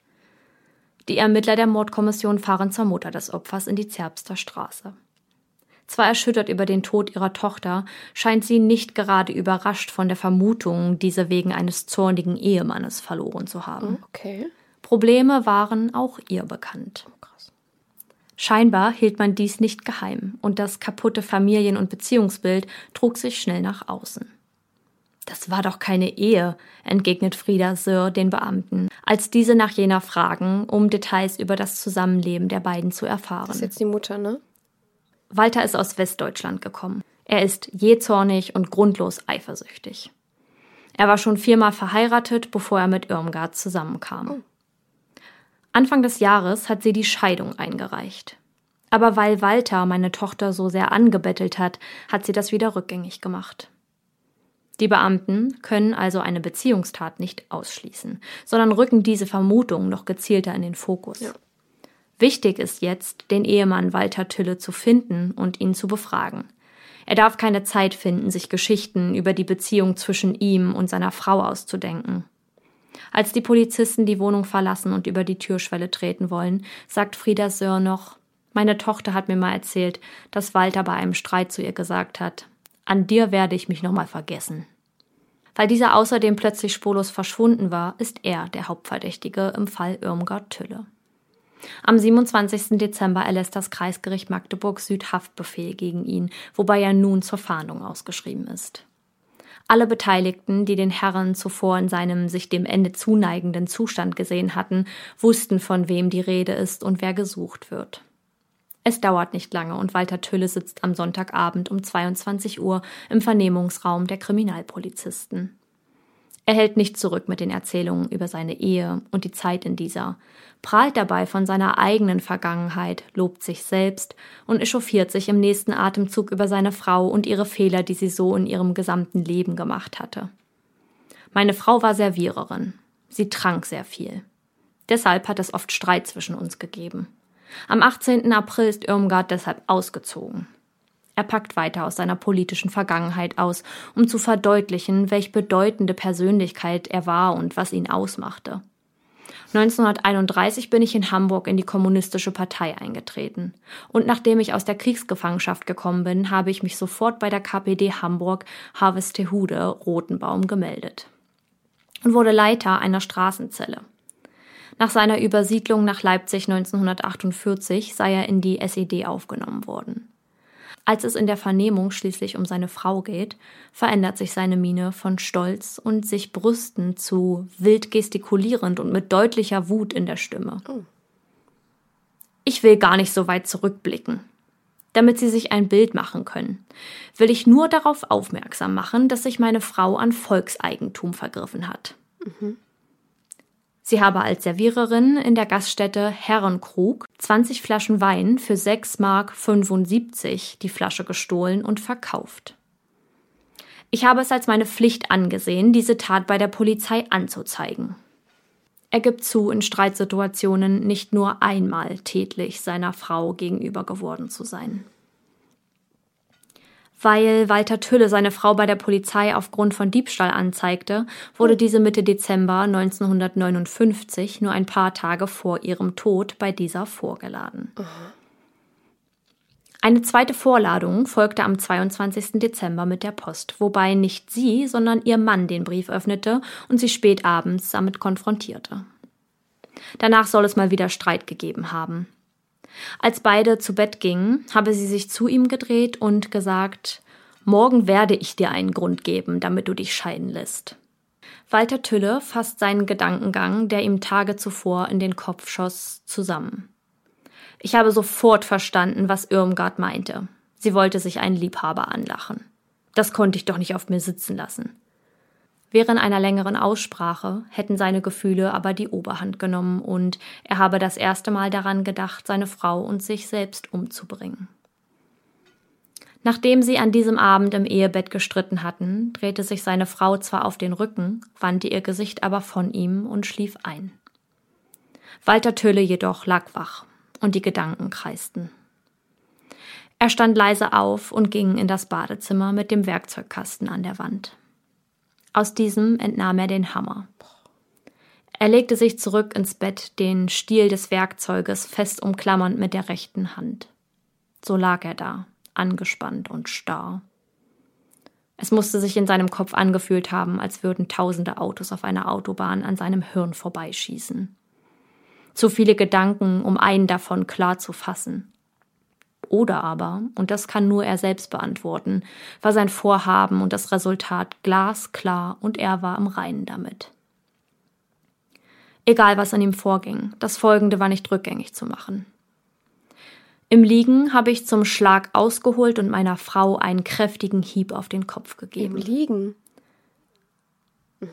Die Ermittler der Mordkommission fahren zur Mutter des Opfers in die Zerbster Straße. Zwar erschüttert über den Tod ihrer Tochter, scheint sie nicht gerade überrascht von der Vermutung, diese wegen eines zornigen Ehemannes verloren zu haben. Okay. Probleme waren auch ihr bekannt. Scheinbar hielt man dies nicht geheim und das kaputte Familien- und Beziehungsbild trug sich schnell nach außen. Das war doch keine Ehe, entgegnet Frieda Sir den Beamten, als diese nach jener fragen, um Details über das Zusammenleben der beiden zu erfahren. Das ist jetzt die Mutter, ne? Walter ist aus Westdeutschland gekommen. Er ist jähzornig und grundlos eifersüchtig. Er war schon viermal verheiratet, bevor er mit Irmgard zusammenkam. Oh. Anfang des Jahres hat sie die Scheidung eingereicht. Aber weil Walter meine Tochter so sehr angebettelt hat, hat sie das wieder rückgängig gemacht. Die Beamten können also eine Beziehungstat nicht ausschließen, sondern rücken diese Vermutung noch gezielter in den Fokus. Ja. Wichtig ist jetzt, den Ehemann Walter Tülle zu finden und ihn zu befragen. Er darf keine Zeit finden, sich Geschichten über die Beziehung zwischen ihm und seiner Frau auszudenken. Als die Polizisten die Wohnung verlassen und über die Türschwelle treten wollen, sagt Frieda Sör noch, meine Tochter hat mir mal erzählt, dass Walter bei einem Streit zu ihr gesagt hat, an dir werde ich mich nochmal vergessen. Weil dieser außerdem plötzlich spurlos verschwunden war, ist er der Hauptverdächtige im Fall Irmgard Tülle. Am 27. Dezember erlässt das Kreisgericht Magdeburg Süd Haftbefehl gegen ihn, wobei er nun zur Fahndung ausgeschrieben ist. Alle Beteiligten, die den Herren zuvor in seinem sich dem Ende zuneigenden Zustand gesehen hatten, wussten, von wem die Rede ist und wer gesucht wird. Es dauert nicht lange und Walter Tülle sitzt am Sonntagabend um 22 Uhr im Vernehmungsraum der Kriminalpolizisten. Er hält nicht zurück mit den Erzählungen über seine Ehe und die Zeit in dieser, prahlt dabei von seiner eigenen Vergangenheit, lobt sich selbst und echauffiert sich im nächsten Atemzug über seine Frau und ihre Fehler, die sie so in ihrem gesamten Leben gemacht hatte. Meine Frau war Serviererin. Sie trank sehr viel. Deshalb hat es oft Streit zwischen uns gegeben. Am 18. April ist Irmgard deshalb ausgezogen. Er packt weiter aus seiner politischen Vergangenheit aus, um zu verdeutlichen, welch bedeutende Persönlichkeit er war und was ihn ausmachte. 1931 bin ich in Hamburg in die kommunistische Partei eingetreten. Und nachdem ich aus der Kriegsgefangenschaft gekommen bin, habe ich mich sofort bei der KPD Hamburg Harvestehude Rotenbaum gemeldet und wurde Leiter einer Straßenzelle. Nach seiner Übersiedlung nach Leipzig 1948 sei er in die SED aufgenommen worden. Als es in der Vernehmung schließlich um seine Frau geht, verändert sich seine Miene von Stolz und sich brüstend zu wild gestikulierend und mit deutlicher Wut in der Stimme. Oh. Ich will gar nicht so weit zurückblicken. Damit Sie sich ein Bild machen können, will ich nur darauf aufmerksam machen, dass sich meine Frau an Volkseigentum vergriffen hat. Mhm. Sie habe als Serviererin in der Gaststätte Herrenkrug 20 Flaschen Wein für 6 Mark 75 die Flasche gestohlen und verkauft. Ich habe es als meine Pflicht angesehen, diese Tat bei der Polizei anzuzeigen. Er gibt zu, in Streitsituationen nicht nur einmal tätlich seiner Frau gegenüber geworden zu sein. Weil Walter Tülle seine Frau bei der Polizei aufgrund von Diebstahl anzeigte, wurde diese Mitte Dezember 1959, nur ein paar Tage vor ihrem Tod, bei dieser vorgeladen. Eine zweite Vorladung folgte am 22. Dezember mit der Post, wobei nicht sie, sondern ihr Mann den Brief öffnete und sie spät abends damit konfrontierte. Danach soll es mal wieder Streit gegeben haben. Als beide zu Bett gingen, habe sie sich zu ihm gedreht und gesagt, Morgen werde ich dir einen Grund geben, damit du dich scheiden lässt. Walter Tülle fasst seinen Gedankengang, der ihm Tage zuvor in den Kopf schoss, zusammen. Ich habe sofort verstanden, was Irmgard meinte. Sie wollte sich einen Liebhaber anlachen. Das konnte ich doch nicht auf mir sitzen lassen. Während einer längeren Aussprache hätten seine Gefühle aber die Oberhand genommen und er habe das erste Mal daran gedacht, seine Frau und sich selbst umzubringen. Nachdem sie an diesem Abend im Ehebett gestritten hatten, drehte sich seine Frau zwar auf den Rücken, wandte ihr Gesicht aber von ihm und schlief ein. Walter Tülle jedoch lag wach und die Gedanken kreisten. Er stand leise auf und ging in das Badezimmer mit dem Werkzeugkasten an der Wand. Aus diesem entnahm er den Hammer. Er legte sich zurück ins Bett, den Stiel des Werkzeuges fest umklammernd mit der rechten Hand. So lag er da, angespannt und starr. Es musste sich in seinem Kopf angefühlt haben, als würden tausende Autos auf einer Autobahn an seinem Hirn vorbeischießen. Zu viele Gedanken, um einen davon klar zu fassen. Oder aber, und das kann nur er selbst beantworten, war sein Vorhaben und das Resultat glasklar und er war im Reinen damit. Egal, was an ihm vorging, das Folgende war nicht rückgängig zu machen. Im Liegen habe ich zum Schlag ausgeholt und meiner Frau einen kräftigen Hieb auf den Kopf gegeben. Im Liegen. Ja.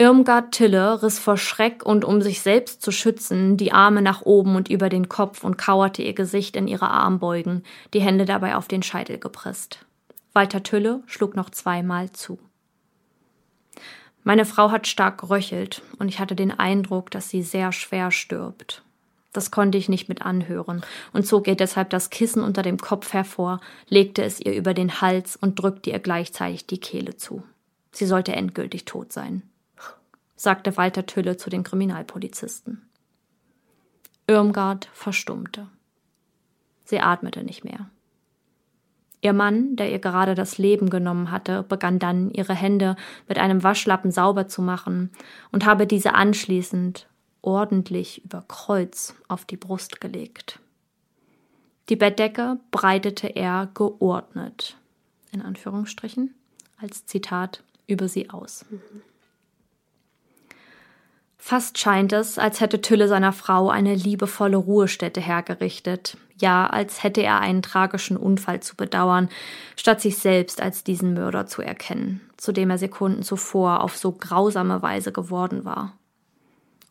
Irmgard Tille riss vor Schreck und um sich selbst zu schützen die Arme nach oben und über den Kopf und kauerte ihr Gesicht in ihre Armbeugen, die Hände dabei auf den Scheitel gepresst. Walter Tülle schlug noch zweimal zu. Meine Frau hat stark geröchelt und ich hatte den Eindruck, dass sie sehr schwer stirbt. Das konnte ich nicht mit anhören und zog ihr deshalb das Kissen unter dem Kopf hervor, legte es ihr über den Hals und drückte ihr gleichzeitig die Kehle zu. Sie sollte endgültig tot sein sagte Walter Tülle zu den Kriminalpolizisten. Irmgard verstummte. Sie atmete nicht mehr. Ihr Mann, der ihr gerade das Leben genommen hatte, begann dann, ihre Hände mit einem Waschlappen sauber zu machen und habe diese anschließend ordentlich über Kreuz auf die Brust gelegt. Die Bettdecke breitete er geordnet, in Anführungsstrichen, als Zitat über sie aus. Mhm. Fast scheint es, als hätte Tülle seiner Frau eine liebevolle Ruhestätte hergerichtet, ja, als hätte er einen tragischen Unfall zu bedauern, statt sich selbst als diesen Mörder zu erkennen, zu dem er Sekunden zuvor auf so grausame Weise geworden war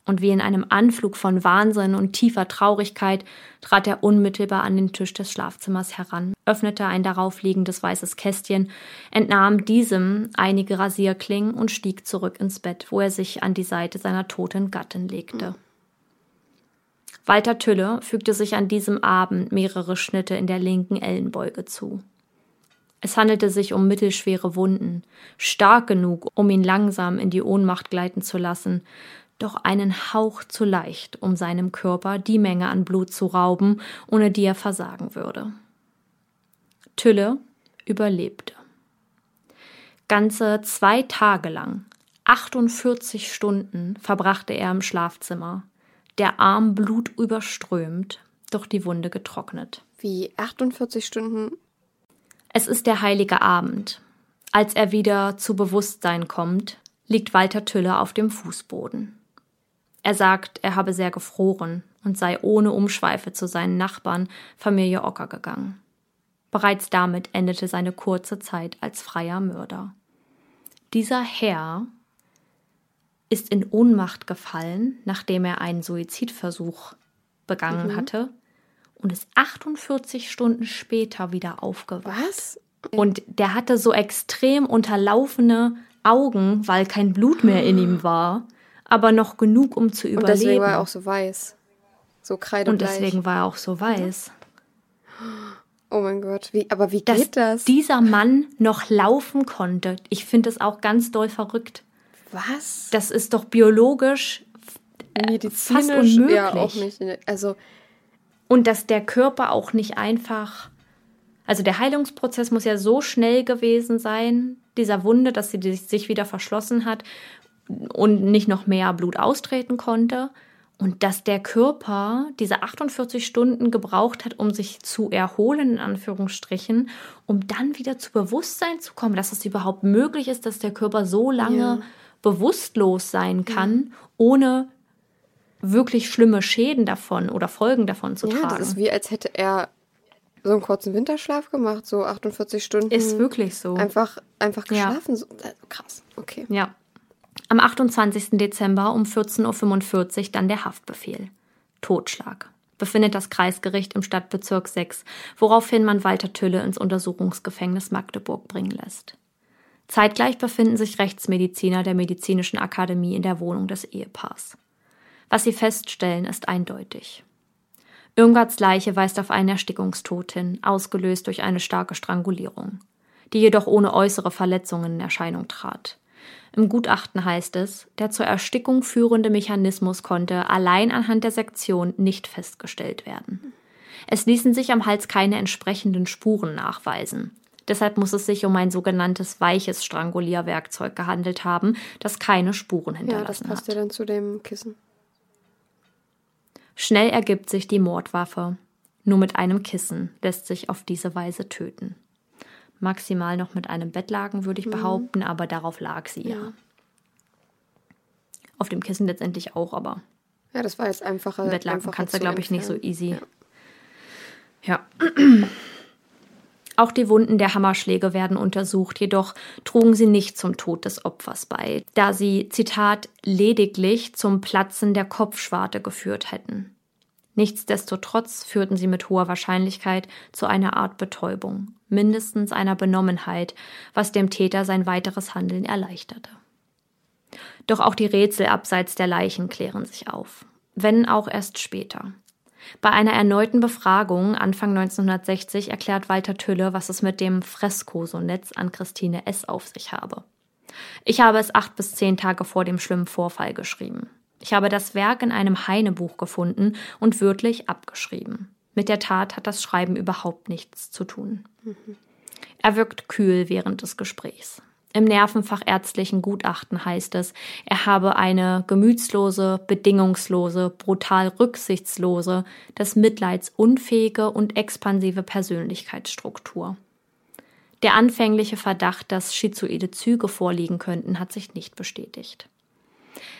und wie in einem Anflug von Wahnsinn und tiefer Traurigkeit trat er unmittelbar an den Tisch des Schlafzimmers heran, öffnete ein darauf liegendes weißes Kästchen, entnahm diesem einige Rasierklingen und stieg zurück ins Bett, wo er sich an die Seite seiner toten Gattin legte. Walter Tülle fügte sich an diesem Abend mehrere Schnitte in der linken Ellenbeuge zu. Es handelte sich um mittelschwere Wunden, stark genug, um ihn langsam in die Ohnmacht gleiten zu lassen, doch einen Hauch zu leicht, um seinem Körper die Menge an Blut zu rauben, ohne die er versagen würde. Tülle überlebte. Ganze zwei Tage lang, 48 Stunden, verbrachte er im Schlafzimmer, der Arm blutüberströmt, doch die Wunde getrocknet. Wie 48 Stunden? Es ist der heilige Abend. Als er wieder zu Bewusstsein kommt, liegt Walter Tülle auf dem Fußboden. Er sagt, er habe sehr gefroren und sei ohne Umschweife zu seinen Nachbarn, Familie Ocker, gegangen. Bereits damit endete seine kurze Zeit als freier Mörder. Dieser Herr ist in Ohnmacht gefallen, nachdem er einen Suizidversuch begangen mhm. hatte und ist 48 Stunden später wieder aufgewacht. Was? Und der hatte so extrem unterlaufene Augen, weil kein Blut mehr in ihm war aber noch genug, um zu überleben. Und deswegen war er auch so weiß. So kreidebleich. Und deswegen war er auch so weiß. Oh mein Gott, wie, aber wie Dass geht das? dieser Mann noch laufen konnte. Ich finde es auch ganz doll verrückt. Was? Das ist doch biologisch Medizinisch, fast unmöglich. Ja, auch nicht. Also und dass der Körper auch nicht einfach also der Heilungsprozess muss ja so schnell gewesen sein, dieser Wunde, dass sie sich wieder verschlossen hat und nicht noch mehr Blut austreten konnte. Und dass der Körper diese 48 Stunden gebraucht hat, um sich zu erholen, in Anführungsstrichen, um dann wieder zu Bewusstsein zu kommen, dass es überhaupt möglich ist, dass der Körper so lange ja. bewusstlos sein kann, ja. ohne wirklich schlimme Schäden davon oder Folgen davon zu ja, tragen. Das ist wie, als hätte er so einen kurzen Winterschlaf gemacht, so 48 Stunden. Ist wirklich so. Einfach, einfach geschlafen. So, krass, okay. Ja. Am 28. Dezember um 14.45 Uhr dann der Haftbefehl. Totschlag. Befindet das Kreisgericht im Stadtbezirk 6, woraufhin man Walter Tülle ins Untersuchungsgefängnis Magdeburg bringen lässt. Zeitgleich befinden sich Rechtsmediziner der Medizinischen Akademie in der Wohnung des Ehepaars. Was sie feststellen, ist eindeutig. Irmgards Leiche weist auf einen Erstickungstod hin, ausgelöst durch eine starke Strangulierung, die jedoch ohne äußere Verletzungen in Erscheinung trat. Im Gutachten heißt es, der zur Erstickung führende Mechanismus konnte allein anhand der Sektion nicht festgestellt werden. Es ließen sich am Hals keine entsprechenden Spuren nachweisen. Deshalb muss es sich um ein sogenanntes weiches Strangulierwerkzeug gehandelt haben, das keine Spuren Ja, das hinterlassen passt hat. ja dann zu dem Kissen. Schnell ergibt sich die Mordwaffe. Nur mit einem Kissen lässt sich auf diese Weise töten. Maximal noch mit einem Bettlaken, würde ich behaupten, aber darauf lag sie ja. Ja. Auf dem Kissen letztendlich auch, aber Ja, das war jetzt einfacher. ein Bettlaken einfacher kannst du, glaube ich, nicht so easy. Ja. Auch die Wunden der Hammerschläge werden untersucht, jedoch trugen sie nicht zum Tod des Opfers bei, da sie, Zitat, lediglich zum Platzen der Kopfschwarte geführt hätten. Nichtsdestotrotz führten sie mit hoher Wahrscheinlichkeit zu einer Art Betäubung, mindestens einer Benommenheit, was dem Täter sein weiteres Handeln erleichterte. Doch auch die Rätsel abseits der Leichen klären sich auf, wenn auch erst später. Bei einer erneuten Befragung Anfang 1960 erklärt Walter Tülle, was es mit dem Fresko-Sonetz an Christine S. auf sich habe. Ich habe es acht bis zehn Tage vor dem schlimmen Vorfall geschrieben. Ich habe das Werk in einem Heinebuch gefunden und wörtlich abgeschrieben. Mit der Tat hat das Schreiben überhaupt nichts zu tun. Er wirkt kühl während des Gesprächs. Im nervenfachärztlichen Gutachten heißt es, er habe eine gemütslose, bedingungslose, brutal rücksichtslose, des Mitleids unfähige und expansive Persönlichkeitsstruktur. Der anfängliche Verdacht, dass schizoide Züge vorliegen könnten, hat sich nicht bestätigt.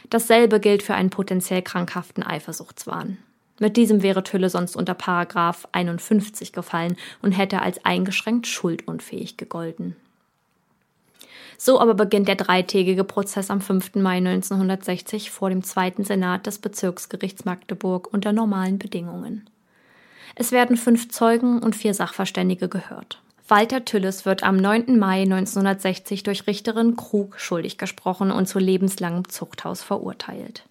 Dasselbe gilt für einen potenziell krankhaften Eifersuchtswahn. Mit diesem wäre Tülle sonst unter Paragraph 51 gefallen und hätte als eingeschränkt schuldunfähig gegolten. So aber beginnt der dreitägige Prozess am 5. Mai 1960 vor dem zweiten Senat des Bezirksgerichts Magdeburg unter normalen Bedingungen. Es werden fünf Zeugen und vier Sachverständige gehört. Walter Tülles wird am 9. Mai 1960 durch Richterin Krug schuldig gesprochen und zu lebenslangem Zuchthaus verurteilt.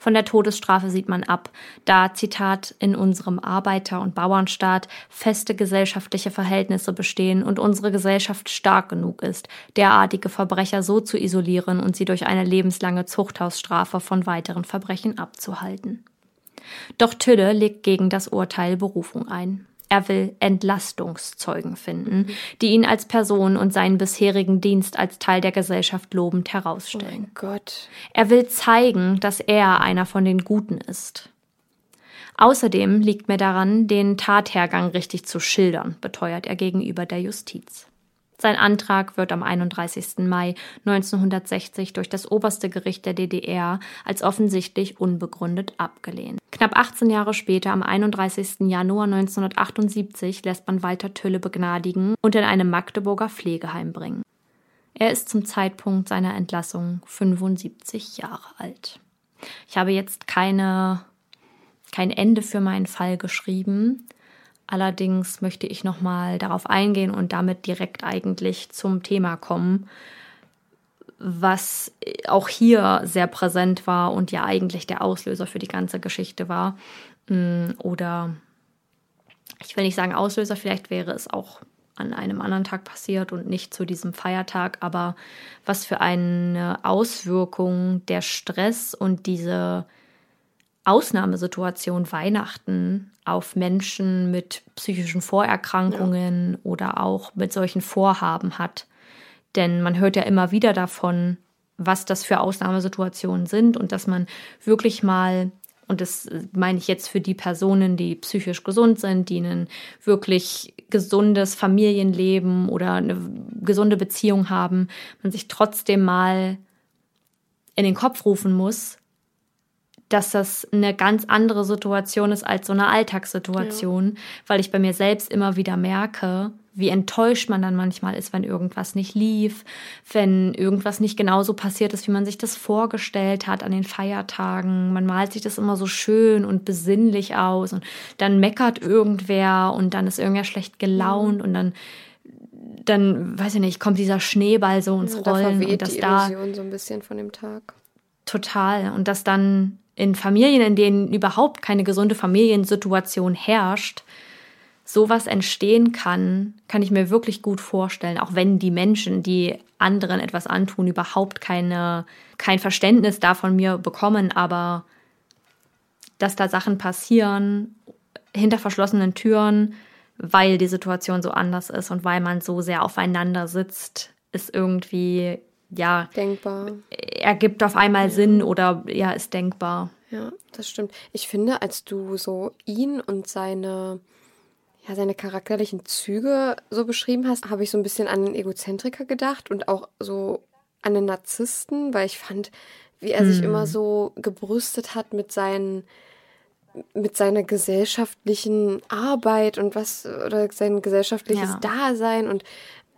Von der Todesstrafe sieht man ab, da, Zitat, in unserem Arbeiter- und Bauernstaat feste gesellschaftliche Verhältnisse bestehen und unsere Gesellschaft stark genug ist, derartige Verbrecher so zu isolieren und sie durch eine lebenslange Zuchthausstrafe von weiteren Verbrechen abzuhalten. Doch Tülle legt gegen das Urteil Berufung ein. Er will Entlastungszeugen finden, die ihn als Person und seinen bisherigen Dienst als Teil der Gesellschaft lobend herausstellen. Mein Gott. Er will zeigen, dass er einer von den Guten ist. Außerdem liegt mir daran, den Tathergang richtig zu schildern, beteuert er gegenüber der Justiz. Sein Antrag wird am 31. Mai 1960 durch das oberste Gericht der DDR als offensichtlich unbegründet abgelehnt. Knapp 18 Jahre später, am 31. Januar 1978, lässt man Walter Tülle begnadigen und in einem Magdeburger Pflegeheim bringen. Er ist zum Zeitpunkt seiner Entlassung 75 Jahre alt. Ich habe jetzt keine, kein Ende für meinen Fall geschrieben. Allerdings möchte ich nochmal darauf eingehen und damit direkt eigentlich zum Thema kommen, was auch hier sehr präsent war und ja eigentlich der Auslöser für die ganze Geschichte war. Mm, Oder ich will nicht sagen Auslöser, vielleicht wäre es auch an einem anderen Tag passiert und nicht zu diesem Feiertag, aber was für eine Auswirkung der Stress und diese Ausnahmesituation Weihnachten auf Menschen mit psychischen Vorerkrankungen oder auch mit solchen Vorhaben hat. Denn man hört ja immer wieder davon, was das für Ausnahmesituationen sind und dass man wirklich mal, und das meine ich jetzt für die Personen, die psychisch gesund sind, die ein wirklich gesundes Familienleben oder eine gesunde Beziehung haben, man sich trotzdem mal in den Kopf rufen muss, dass das eine ganz andere Situation ist als so eine Alltagssituation, weil ich bei mir selbst immer wieder merke, wie enttäuscht man dann manchmal ist, wenn irgendwas nicht lief, wenn irgendwas nicht genauso passiert ist, wie man sich das vorgestellt hat an den Feiertagen. Man malt sich das immer so schön und besinnlich aus und dann meckert irgendwer und dann ist irgendwer schlecht gelaunt und dann dann weiß ich nicht, kommt dieser Schneeball so ins Ja, da Rollen verweht und das die da Illusion so ein bisschen von dem Tag. Total. Und dass dann in Familien, in denen überhaupt keine gesunde Familiensituation herrscht, sowas entstehen kann, kann ich mir wirklich gut vorstellen, auch wenn die Menschen, die anderen etwas antun, überhaupt keine, kein Verständnis davon mir bekommen, aber dass da Sachen passieren hinter verschlossenen Türen, weil die Situation so anders ist und weil man so sehr aufeinander sitzt, ist irgendwie, ja, Denkbar. ergibt auf einmal Sinn oder ja, ist denkbar. Ja, das stimmt. Ich finde, als du so ihn und seine, ja, seine charakterlichen Züge so beschrieben hast, habe ich so ein bisschen an einen Egozentriker gedacht und auch so an einen Narzissten, weil ich fand, wie er sich immer so gebrüstet hat mit seinen mit seiner gesellschaftlichen Arbeit und was oder sein gesellschaftliches Ja. Dasein und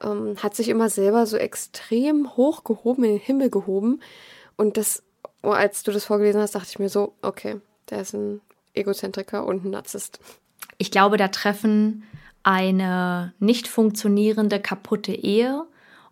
ähm, hat sich immer selber so extrem hochgehoben, in den Himmel gehoben. Und das, oh, als du das vorgelesen hast, dachte ich mir so, okay, der ist ein Egozentriker und ein Narzisst. Ich glaube, da treffen eine nicht funktionierende, kaputte Ehe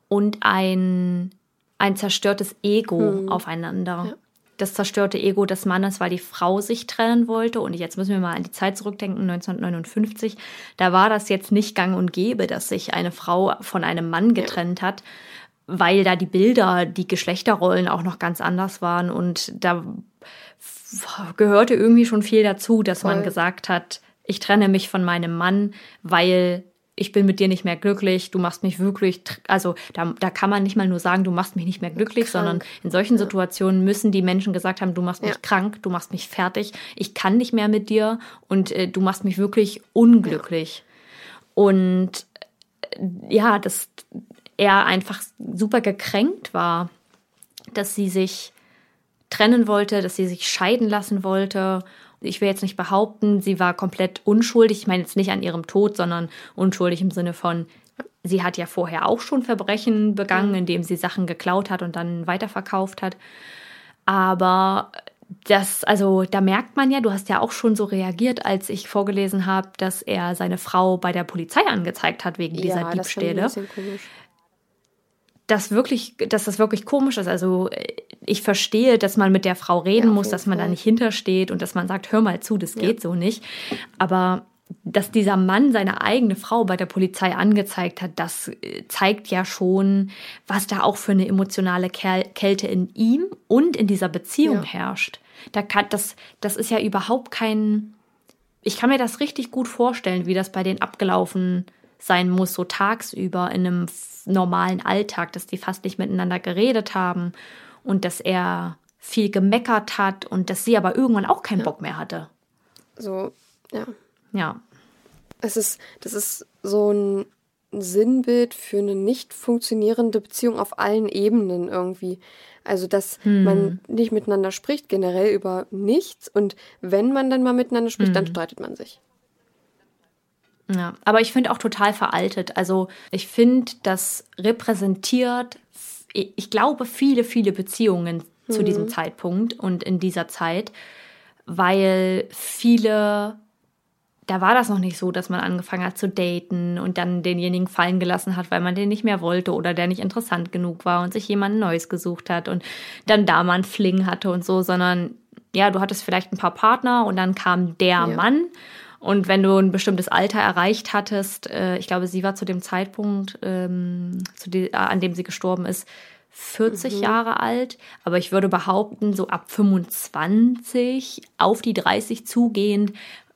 und ein, ein zerstörtes Ego aufeinander. Das zerstörte Ego des Mannes, weil die Frau sich trennen wollte. Und jetzt müssen wir mal an die Zeit zurückdenken, 1959. Da war das jetzt nicht gang und gäbe, dass sich eine Frau von einem Mann getrennt hat, weil da die Bilder, die Geschlechterrollen auch noch ganz anders waren. Und da gehörte irgendwie schon viel dazu, dass man Voll. gesagt hat, ich trenne mich von meinem Mann, weil ich bin mit dir nicht mehr glücklich, du machst mich wirklich, also da, da kann man nicht mal nur sagen, du machst mich nicht mehr glücklich, Krank. sondern in solchen Situationen müssen die Menschen gesagt haben, du machst mich Ja. krank, du machst mich fertig, ich kann nicht mehr mit dir und äh, du machst mich wirklich unglücklich. Und äh, ja, dass er einfach super gekränkt war, dass sie sich trennen wollte, dass sie sich scheiden lassen wollte. Ich will jetzt nicht behaupten, sie war komplett unschuldig. Ich meine jetzt nicht an ihrem Tod, sondern unschuldig im Sinne von, sie hat ja vorher auch schon Verbrechen begangen, indem sie Sachen geklaut hat und dann weiterverkauft hat. Aber das, also da merkt man ja, du hast ja auch schon so reagiert, als ich vorgelesen habe, dass er seine Frau bei der Polizei angezeigt hat wegen dieser ja, das fand ich ein Diebstähle bisschen komisch. Das wirklich, dass das wirklich komisch ist. Also äh, ich verstehe, dass man mit der Frau reden Ja, muss, dass man da nicht hintersteht und dass man sagt, hör mal zu, das geht so nicht. Aber dass dieser Mann seine eigene Frau bei der Polizei angezeigt hat, das äh, zeigt ja schon, was da auch für eine emotionale Kälte in ihm und in dieser Beziehung Ja. herrscht. Da kann, das, das ist ja überhaupt kein, ich kann mir das richtig gut vorstellen, wie das bei denen abgelaufen sein muss, so tagsüber in einem normalen Alltag, dass die fast nicht miteinander geredet haben und dass er viel gemeckert hat und dass sie aber irgendwann auch keinen Bock mehr hatte. So, ja. Ja. Es ist, das ist so ein Sinnbild für eine nicht funktionierende Beziehung auf allen Ebenen irgendwie. Also, dass man nicht miteinander spricht, generell über nichts. Und wenn man dann mal miteinander spricht, dann streitet man sich. Ja, aber ich finde auch total veraltet. Also ich finde, das repräsentiert, ich glaube, viele, viele Beziehungen zu diesem Zeitpunkt und in dieser Zeit, weil viele, da war das noch nicht so, dass man angefangen hat zu daten und dann denjenigen fallen gelassen hat, weil man den nicht mehr wollte oder der nicht interessant genug war und sich jemand Neues gesucht hat und dann da mal einen Fling hatte und so, sondern ja, du hattest vielleicht ein paar Partner und dann kam der Mann und wenn du ein bestimmtes Alter erreicht hattest, äh, ich glaube, sie war zu dem Zeitpunkt, ähm, zu die, an dem sie gestorben ist, 40 Jahre alt, aber ich würde behaupten, so ab 25 auf die 30 zugehend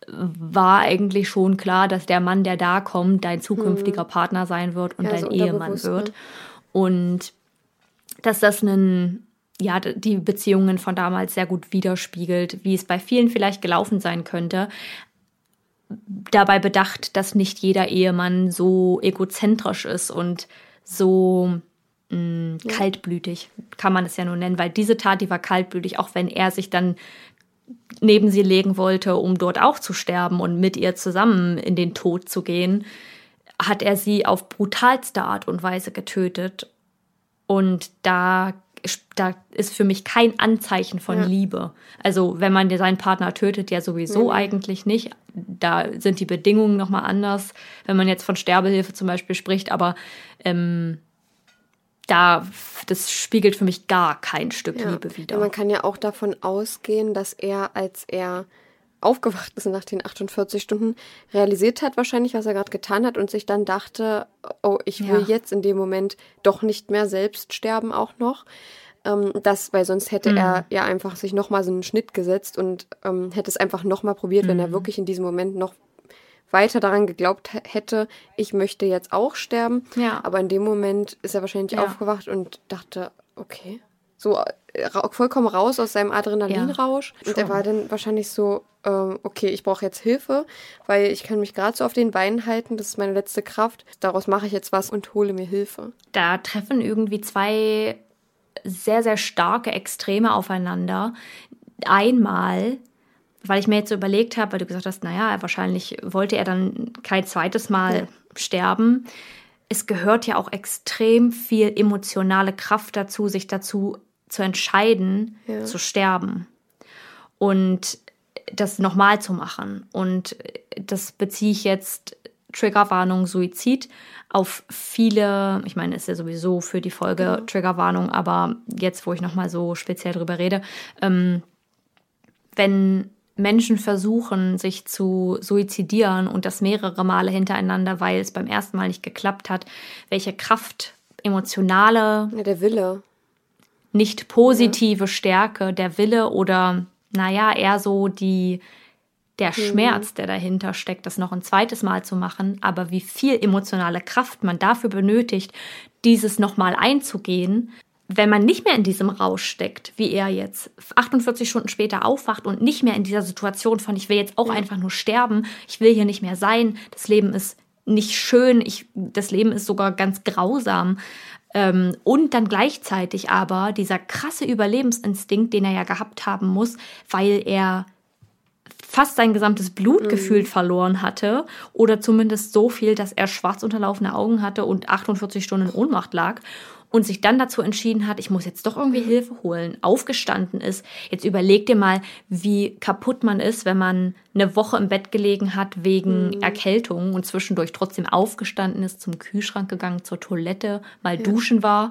war eigentlich schon klar, dass der Mann, der da kommt, dein zukünftiger Partner sein wird und Ja, dein so Ehemann wird. ne? Und dass das einen, ja, die Beziehungen von damals sehr gut widerspiegelt, wie es bei vielen vielleicht gelaufen sein könnte. Dabei bedacht, dass nicht jeder Ehemann so egozentrisch ist und so mh, kaltblütig, kann man es ja nur nennen, weil diese Tat, die war kaltblütig, auch wenn er sich dann neben sie legen wollte, um dort auch zu sterben und mit ihr zusammen in den Tod zu gehen, hat er sie auf brutalste Art und Weise getötet. Und da, da ist für mich kein Anzeichen von Ja. Liebe. Also wenn man seinen Partner tötet, ja sowieso eigentlich nicht. Da sind die Bedingungen nochmal anders, wenn man jetzt von Sterbehilfe zum Beispiel spricht. Aber ähm, da, das spiegelt für mich gar kein Stück Ja. Liebe wider. Ja, man kann ja auch davon ausgehen, dass er, als er aufgewacht ist nach den 48 Stunden, realisiert hat wahrscheinlich, was er gerade getan hat und sich dann dachte, oh, ich will Ja. jetzt in dem Moment doch nicht mehr selbst sterben auch noch. Ähm, das, weil sonst hätte Mhm. er ja einfach sich nochmal so einen Schnitt gesetzt und ähm, hätte es einfach nochmal probiert, wenn er Mhm. wirklich in diesem Moment noch weiter daran geglaubt hätte, ich möchte jetzt auch sterben. Ja. Aber in dem Moment ist er wahrscheinlich Ja. aufgewacht und dachte, okay, so äh, vollkommen raus aus seinem Adrenalinrausch. und er war dann wahrscheinlich so, ähm, okay, ich brauche jetzt Hilfe, weil ich kann mich gerade so auf den Beinen halten, das ist meine letzte Kraft. Daraus mache ich jetzt was und hole mir Hilfe. da treffen irgendwie zwei sehr, sehr starke Extreme aufeinander. Einmal, weil ich mir jetzt so überlegt habe, weil du gesagt hast, naja, wahrscheinlich wollte er dann kein zweites Mal sterben. Es gehört ja auch extrem viel emotionale Kraft dazu, sich dazu zu entscheiden, zu sterben. Und das nochmal zu machen. Und das beziehe ich jetzt, Triggerwarnung Suizid, auf viele, ich meine, ist ja sowieso für die Folge Triggerwarnung, aber jetzt, wo ich nochmal so speziell drüber rede, ähm, wenn Menschen versuchen, sich zu suizidieren und das mehrere Male hintereinander, weil es beim ersten Mal nicht geklappt hat, welche Kraft, emotionale, Ja, der Wille. Nicht positive Stärke, der Wille oder, naja, eher so die, der Schmerz, der dahinter steckt, das noch ein zweites Mal zu machen, aber wie viel emotionale Kraft man dafür benötigt, dieses nochmal einzugehen, wenn man nicht mehr in diesem Rausch steckt, wie er jetzt 48 Stunden später aufwacht und nicht mehr in dieser Situation von, ich will jetzt auch einfach nur sterben, ich will hier nicht mehr sein, das Leben ist nicht schön, ich, das Leben ist sogar ganz grausam. Ähm, und dann gleichzeitig aber dieser krasse Überlebensinstinkt, den er ja gehabt haben muss, weil er fast sein gesamtes Blut gefühlt verloren hatte oder zumindest so viel, dass er schwarz unterlaufene Augen hatte und 48 Stunden in Ohnmacht lag und sich dann dazu entschieden hat, ich muss jetzt doch irgendwie Hilfe holen, aufgestanden ist. Jetzt überleg dir mal, wie kaputt man ist, wenn man eine Woche im Bett gelegen hat wegen Erkältung und zwischendurch trotzdem aufgestanden ist, zum Kühlschrank gegangen, zur Toilette, mal duschen war.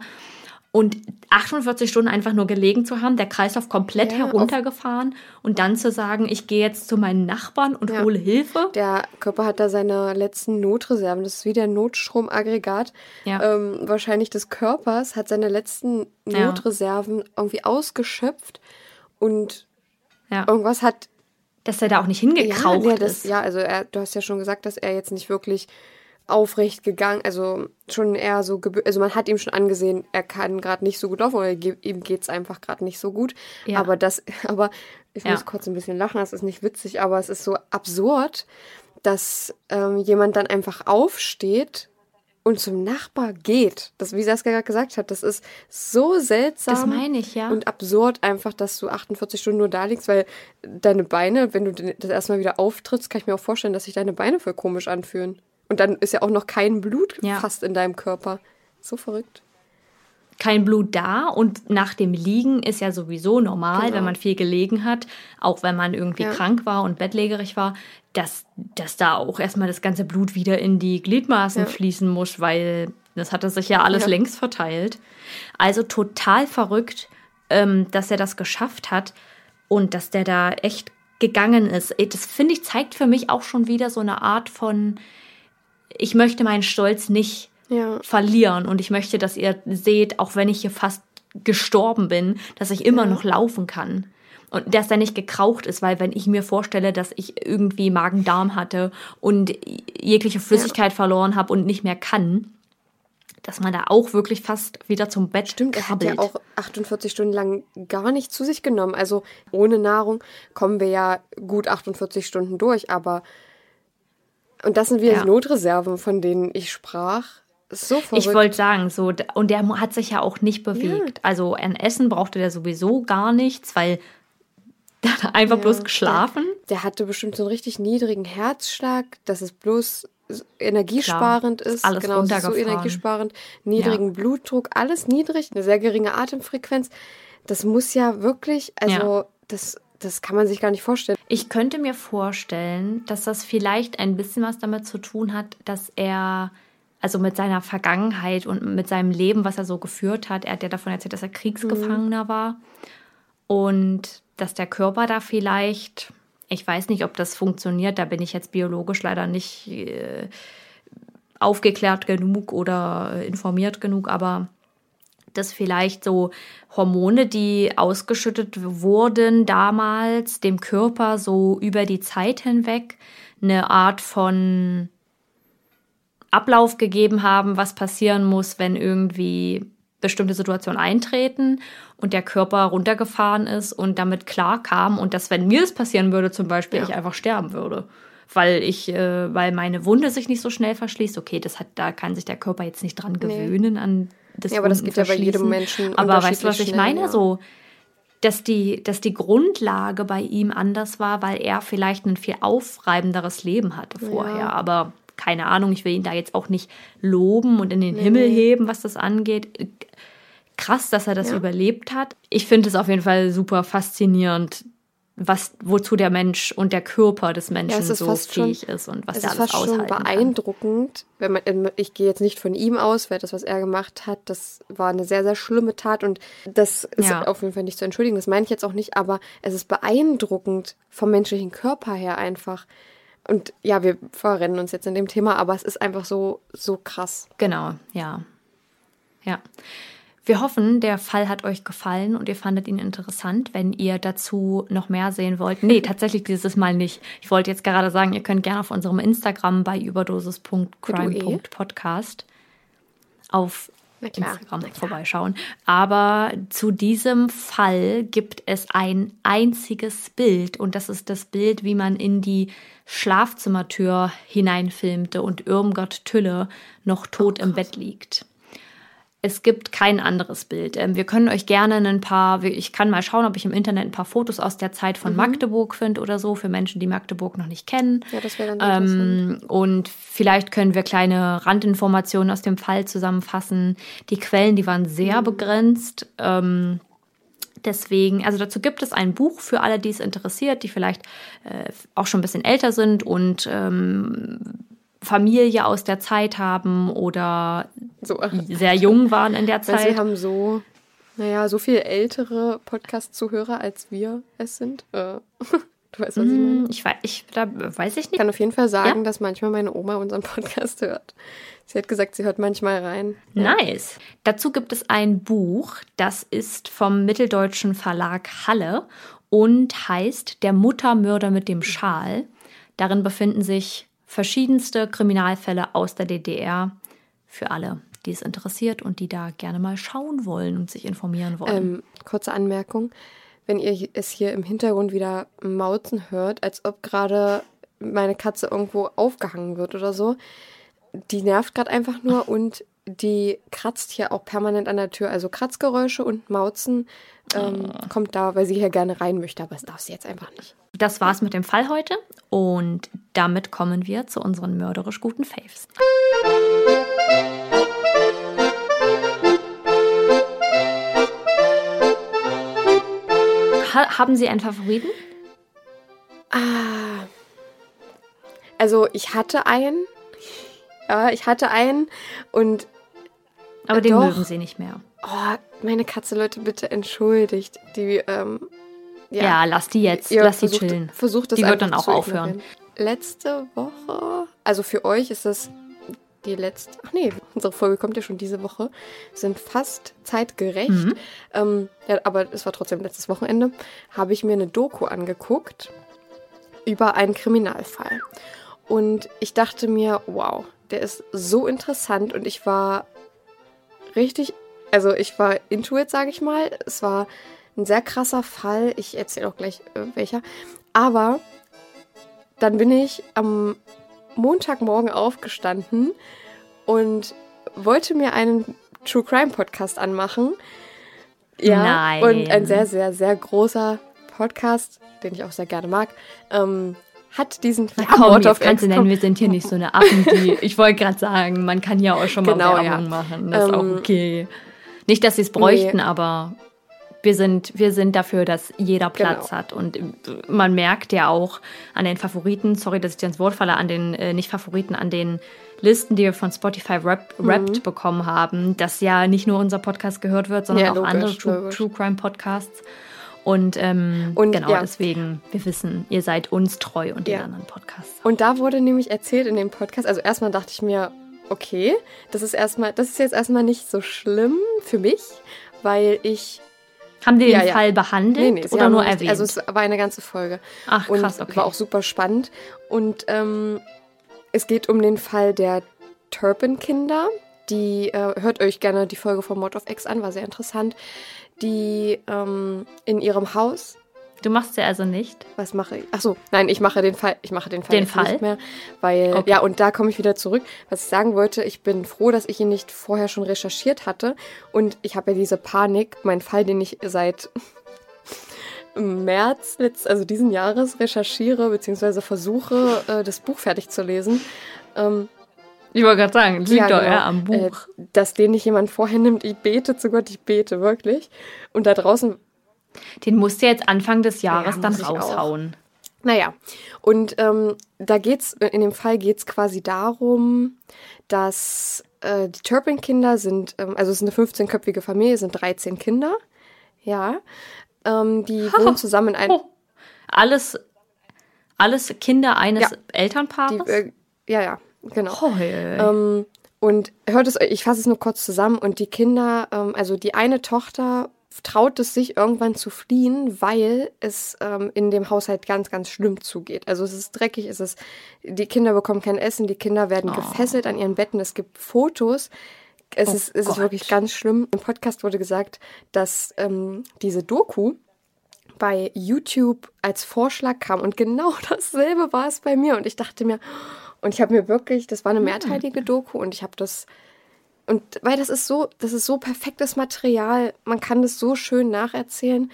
Und 48 Stunden einfach nur gelegen zu haben, der Kreislauf komplett Ja, heruntergefahren und dann zu sagen, ich gehe jetzt zu meinen Nachbarn und Ja. hole Hilfe. Der Körper hat da seine letzten Notreserven. Das ist wie der Notstromaggregat. Ja. Ähm, wahrscheinlich des Körpers hat seine letzten. Notreserven irgendwie ausgeschöpft und irgendwas hat Dass er da auch nicht hingekraucht ja, das, ist. ja, also er, du hast ja schon gesagt, dass er jetzt nicht wirklich aufrecht gegangen, also schon eher so, also man hat ihm schon angesehen, er kann gerade nicht so gut laufen oder ihm geht es einfach gerade nicht so gut. Ja. Aber das, aber ich Ja. muss kurz ein bisschen lachen, das ist nicht witzig, aber es ist so absurd, dass ähm, jemand dann einfach aufsteht und zum Nachbar geht. Das, wie Saskia gerade gesagt hat, das ist so seltsam. Das meine ich, ja. Und absurd einfach, dass du 48 Stunden nur da liegst, weil deine Beine, wenn du das erstmal wieder auftrittst, kann ich mir auch vorstellen, dass sich deine Beine voll komisch anfühlen. Und dann ist ja auch noch kein Blut Ja. fast in deinem Körper. So verrückt. kein Blut da und nach dem Liegen ist ja sowieso normal, Genau. wenn man viel gelegen hat, auch wenn man irgendwie Ja. krank war und bettlägerig war, dass, dass da auch erstmal das ganze Blut wieder in die Gliedmaßen Ja. fließen muss, weil das hatte sich ja alles längst verteilt. Also total verrückt, ähm, dass er das geschafft hat und dass der da echt gegangen ist. Das finde ich zeigt für mich auch schon wieder so eine Art von, ich möchte meinen Stolz nicht Ja. verlieren. Und ich möchte, dass ihr seht, auch wenn ich hier fast gestorben bin, dass ich immer noch laufen kann. Und dass er nicht gekraucht ist, weil wenn ich mir vorstelle, dass ich irgendwie Magen-Darm hatte und jegliche Flüssigkeit verloren habe und nicht mehr kann, dass man da auch wirklich fast wieder zum Bett Stimmt, er hat ja auch 48 Stunden lang gar nicht zu sich genommen. Also ohne Nahrung kommen wir ja gut 48 Stunden durch, aber und das sind wieder Ja. die Notreserven, von denen ich sprach. So verrückt. Ich wollte sagen, so, und der hat sich ja auch nicht bewegt. Also an Essen brauchte der sowieso gar nichts, weil der hat einfach bloß geschlafen. Der, der hatte bestimmt so einen richtig niedrigen Herzschlag, dass es bloß energiesparend Klar, ist. alles genau, so energiesparend. Niedrigen Blutdruck, alles niedrig, eine sehr geringe Atemfrequenz. Das muss ja wirklich, also Ja. das, das kann man sich gar nicht vorstellen. Ich könnte mir vorstellen, dass das vielleicht ein bisschen was damit zu tun hat, dass er also mit seiner Vergangenheit und mit seinem Leben, was er so geführt hat. Er hat ja davon erzählt, dass er Kriegsgefangener war und dass der Körper da vielleicht, ich weiß nicht, ob das funktioniert, da bin ich jetzt biologisch leider nicht äh, aufgeklärt genug oder informiert genug, aber dass vielleicht so Hormone, die ausgeschüttet wurden damals, dem Körper so über die Zeit hinweg eine Art von Ablauf gegeben haben, was passieren muss, wenn irgendwie bestimmte Situationen eintreten und der Körper runtergefahren ist und damit klar kam und dass, wenn mir das passieren würde, zum Beispiel, ja. ich einfach sterben würde. Weil ich, äh, weil meine Wunde sich nicht so schnell verschließt. Okay, das hat, da kann sich der Körper jetzt nicht dran gewöhnen nee. an das Ja, aber das geht ja bei jedem Menschen. Aber weißt du, was ich meine? Ja. So, dass die, dass die Grundlage bei ihm anders war, weil er vielleicht ein viel aufreibenderes Leben hatte vorher. Ja. Aber keine Ahnung, ich will ihn da jetzt auch nicht loben und in den nee. Himmel heben, was das angeht. Krass, dass er das ja. überlebt hat. Ich finde es auf jeden Fall super faszinierend, was, wozu der Mensch und der Körper des Menschen ja, so fähig schon, ist und was er alles aushalten Es ist fast schon beeindruckend, wenn man, ähm, ich gehe jetzt nicht von ihm aus, weil das, was er gemacht hat, das war eine sehr, sehr schlimme Tat und das ist ja. auf jeden Fall nicht zu entschuldigen, das meine ich jetzt auch nicht, aber es ist beeindruckend vom menschlichen Körper her einfach. Und ja, wir verrennen uns jetzt in dem Thema, aber es ist einfach so, so krass. Genau, ja. Ja. Wir hoffen, der Fall hat euch gefallen und ihr fandet ihn interessant. Wenn ihr dazu noch mehr sehen wollt, nee, tatsächlich dieses Mal nicht. Ich wollte jetzt gerade sagen, ihr könnt gerne auf unserem Instagram bei überdosis.crime.podcast auf Instagram vorbeischauen. Aber zu diesem Fall gibt es ein einziges Bild und das ist das Bild, wie man in die Schlafzimmertür hineinfilmte und Irmgard Tülle noch tot oh, im Bett liegt es gibt kein anderes Bild. Ähm, wir können euch gerne ein paar, ich kann mal schauen, ob ich im Internet ein paar Fotos aus der Zeit von mhm. Magdeburg finde oder so, für Menschen, die Magdeburg noch nicht kennen. Ja, das wäre dann ähm, Und vielleicht können wir kleine Randinformationen aus dem Fall zusammenfassen. Die Quellen, die waren sehr mhm. begrenzt. Ähm, Deswegen, also dazu gibt es ein Buch für alle, die es interessiert, die vielleicht äh, auch schon ein bisschen älter sind und ähm, Familie aus der Zeit haben oder so. sehr jung waren in der Zeit. Weil sie haben so, naja, so viel ältere Podcast-Zuhörer, als wir es sind. Äh, du weißt, was ich meine? Mm, ich weiß, ich, da weiß ich nicht. Ich kann auf jeden Fall sagen, ja? dass manchmal meine Oma unseren Podcast hört. Sie hat gesagt, sie hört manchmal rein. Ja. Nice. Dazu gibt es ein Buch, das ist vom Mitteldeutschen Verlag Halle und heißt Der Muttermörder mit dem Schal. Darin befinden sich verschiedenste Kriminalfälle aus der DDR für alle, die es interessiert und die da gerne mal schauen wollen und sich informieren wollen. Ähm, kurze Anmerkung. Wenn ihr es hier im Hintergrund wieder mauzen hört, als ob gerade meine Katze irgendwo aufgehangen wird oder so, die nervt gerade einfach nur und die kratzt hier auch permanent an der Tür. Also Kratzgeräusche und Mauzen ähm, oh. kommt da, weil sie hier gerne rein möchte, aber es darf sie jetzt einfach nicht. Das war's mit dem Fall heute und damit kommen wir zu unseren mörderisch guten Faves. Ha haben Sie einen Favoriten? Ah. Also ich hatte einen. Ja, ich hatte einen und. Aber den doch, mögen Sie nicht mehr. Oh, meine Katze, Leute, bitte entschuldigt. Die ähm, ja, ja lass die jetzt, Ihr lass die chillen. Versucht das die wird dann auch aufhören. Letzte Woche, also für euch ist das die letzte, ach nee, unsere Folge kommt ja schon diese Woche, sind fast zeitgerecht. Mhm. Ähm, ja, aber es war trotzdem letztes Wochenende, habe ich mir eine Doku angeguckt über einen Kriminalfall. Und ich dachte mir, wow, der ist so interessant und ich war richtig, also ich war into it, sage ich mal. Es war ein sehr krasser Fall. Ich erzähle auch gleich äh, welcher. Aber dann bin ich am Montagmorgen aufgestanden und wollte mir einen True Crime Podcast anmachen. Ja, Nein. und ein sehr, sehr, sehr großer Podcast, den ich auch sehr gerne mag, ähm, hat diesen ja, komm, jetzt kannst du nennen, wir sind hier nicht so eine Affen, die, ich wollte gerade sagen, man kann ja auch schon mal genau, Werbung ja. machen, das ist ähm, auch okay. Nicht, dass sie es bräuchten, nee. aber wir sind, wir sind dafür, dass jeder Platz genau. hat. Und man merkt ja auch an den Favoriten, sorry, dass ich dir ins Wort falle, an den äh, nicht Favoriten, an den Listen, die wir von Spotify Rap Wrapped bekommen haben, dass ja nicht nur unser Podcast gehört wird, sondern Ja, auch logisch, andere True. True Crime Podcasts. Und, ähm, Und, genau ja. deswegen, wir wissen, ihr seid uns treu und den Ja. anderen Podcasts. Und da wurde nämlich erzählt in dem Podcast, also erstmal dachte ich mir, okay, das ist erstmal, das ist jetzt erstmal nicht so schlimm für mich, weil ich Haben die den Ja, ja. Fall behandelt sie oder haben nur nicht- erwähnt? Also es war eine ganze Folge. Ach, und krass, okay. war auch super spannend. Und ähm, es geht um den Fall der Turpin-Kinder. Die, äh, hört euch gerne die Folge von Mod of X an, war sehr interessant. Die ähm, in ihrem Haus du machst ja also nicht. was mache ich? Achso, nein, ich mache den Fall, ich mache den Fall, Den jetzt Fall? nicht mehr, weil Okay. ja und da komme ich wieder zurück. Was ich sagen wollte, ich bin froh, dass ich ihn nicht vorher schon recherchiert hatte und ich habe ja diese Panik, mein Fall, den ich seit März, letzt, also diesen Jahres recherchiere bzw. versuche, äh, das Buch fertig zu lesen. Ähm, Ich wollte gerade sagen, liegt ja, doch genau. eher am Buch. Äh, dass den nicht jemand vorher nimmt. Ich bete zu Gott, ich bete wirklich. Und da draußen Den musst du jetzt Anfang des Jahres Ja, dann auch. raushauen. Naja, und ähm, da geht's, in dem Fall geht's quasi darum, dass äh, die Turpin-Kinder sind, ähm, also es ist eine 15-köpfige Familie, es sind 13 Kinder, ja. Ähm, die wohnen zusammen in einem, Oh. Alles, alles Kinder eines Ja. Elternpaares? die, äh, ja, ja, genau. oh, ja. Ähm, und hört es, ich fasse es nur kurz zusammen. Und die Kinder, ähm, also die eine Tochter traut es sich irgendwann zu fliehen, weil es ähm, in dem Haushalt ganz, ganz schlimm zugeht. Also es ist dreckig, es ist, die Kinder bekommen kein Essen, die Kinder werden gefesselt an ihren Betten, es gibt Fotos. Es, Oh ist, es ist wirklich ganz schlimm. Im Podcast wurde gesagt, dass ähm, diese Doku bei YouTube als Vorschlag kam und genau dasselbe war es bei mir und ich dachte mir und ich habe mir wirklich, das war eine mehrteilige Doku und ich habe das und weil das ist so, das ist so perfektes Material, man kann das so schön nacherzählen.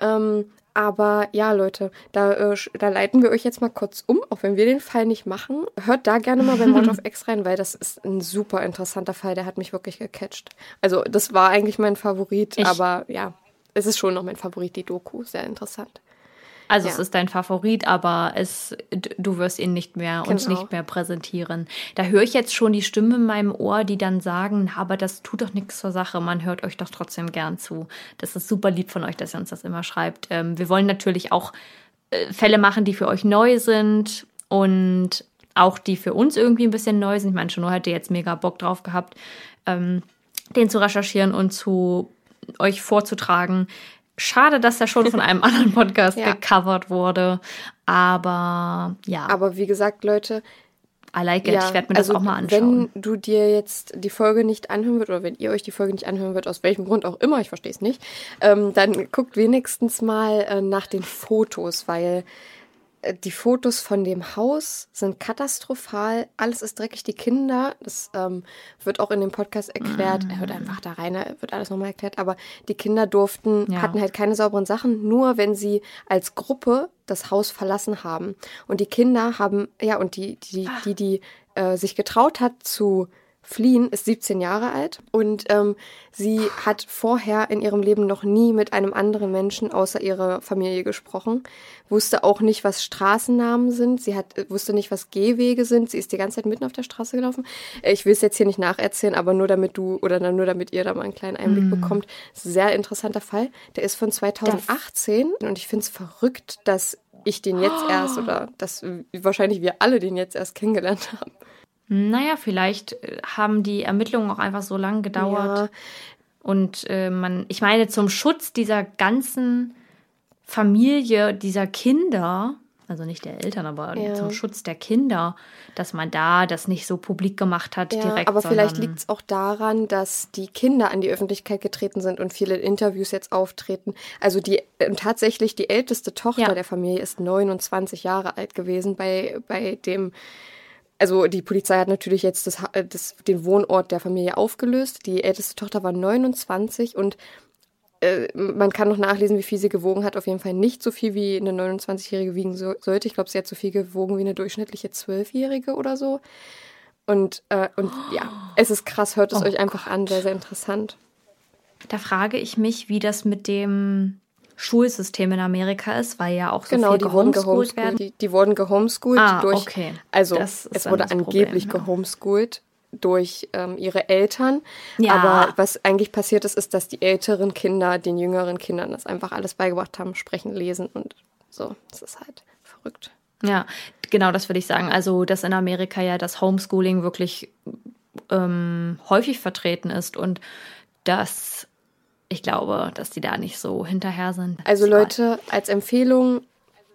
Ähm, aber ja, Leute, da, äh, da leiten wir euch jetzt mal kurz um, auch wenn wir den Fall nicht machen. Hört da gerne mal bei Mod of X rein, weil das ist ein super interessanter Fall, der hat mich wirklich gecatcht. Also das war eigentlich mein Favorit, Ich- aber ja, es ist schon noch mein Favorit, die Doku, sehr interessant. Also Ja. es ist dein Favorit, aber es, du wirst ihn nicht mehr uns Genau. nicht mehr präsentieren. Da höre ich jetzt schon die Stimme in meinem Ohr, die dann sagen, "Na, aber das tut doch nichts zur Sache. Man hört euch doch trotzdem gern zu. Das ist super lieb von euch, dass ihr uns das immer schreibt. Ähm, wir wollen natürlich auch äh, Fälle machen, die für euch neu sind und auch die für uns irgendwie ein bisschen neu sind. Ich meine, Shano hätte jetzt mega Bock drauf gehabt, ähm, den zu recherchieren und zu euch vorzutragen. Schade, dass er schon von einem anderen Podcast Ja. gecovert wurde. Aber ja, Aber wie gesagt, Leute, I like it. ich werde mir also das auch mal anschauen. Wenn du dir jetzt die Folge nicht anhören wird oder wenn ihr euch die Folge nicht anhören wird, aus welchem Grund auch immer, ich verstehe es nicht, ähm, dann guckt wenigstens mal äh, nach den Fotos, weil die Fotos von dem Haus sind katastrophal. Alles ist dreckig. Die Kinder, das ähm, wird auch in dem Podcast erklärt. Er hört einfach da rein, wird alles nochmal erklärt. Aber die Kinder durften, Ja. hatten halt keine sauberen Sachen, nur wenn sie als Gruppe das Haus verlassen haben. Und die Kinder haben, ja, und die, die, die, die äh, sich getraut hat zu fliehen, ist 17 Jahre alt und ähm, sie hat vorher in ihrem Leben noch nie mit einem anderen Menschen außer ihrer Familie gesprochen, wusste auch nicht, was Straßennamen sind, sie hat, wusste nicht, was Gehwege sind, sie ist die ganze Zeit mitten auf der Straße gelaufen. Äh, Ich will es jetzt hier nicht nacherzählen, aber nur damit du oder dann nur damit ihr da mal einen kleinen Einblick bekommt. Das ist ein sehr interessanter Fall. Der ist von 2018 und ich finde es verrückt, dass ich den jetzt erst oder dass wahrscheinlich wir alle den jetzt erst kennengelernt haben. Naja, vielleicht äh, haben die Ermittlungen auch einfach so lange gedauert. Ja. Und äh, man, ich meine, zum Schutz dieser ganzen Familie, dieser Kinder, also nicht der Eltern, aber Ja. zum Schutz der Kinder, dass man da das nicht so publik gemacht hat Ja, direkt. aber vielleicht liegt es auch daran, dass die Kinder an die Öffentlichkeit getreten sind und viele Interviews jetzt auftreten. Also die äh, tatsächlich die älteste Tochter Ja. der Familie ist 29 Jahre alt gewesen bei, bei dem. Also die Polizei hat natürlich jetzt das, äh, das, den Wohnort der Familie aufgelöst. Die älteste Tochter war 29 und äh, man kann noch nachlesen, wie viel sie gewogen hat. Auf jeden Fall nicht so viel, wie eine 29-Jährige wiegen so, sollte. Ich glaube, sie hat so viel gewogen wie eine durchschnittliche 12-Jährige oder so. Und, äh, und ja, es ist krass, hört es Oh euch einfach an, sehr, sehr interessant. Da frage ich mich, wie das mit dem Schulsystem in Amerika ist, weil ja auch so Genau, viel wurden gehomeschoolt werden. Die, die wurden gehomeschoolt Ah, durch. okay. Also es wurde das Problem, angeblich ja. gehomeschoolt durch ähm, ihre Eltern. Ja. Aber was eigentlich passiert ist, ist, dass die älteren Kinder den jüngeren Kindern das einfach alles beigebracht haben, sprechen, lesen und so. Das ist halt verrückt. Ja, genau, das würde ich sagen. Also, dass in Amerika ja das Homeschooling wirklich ähm, häufig vertreten ist und dass ich glaube, dass die da nicht so hinterher sind. Also Leute, als Empfehlung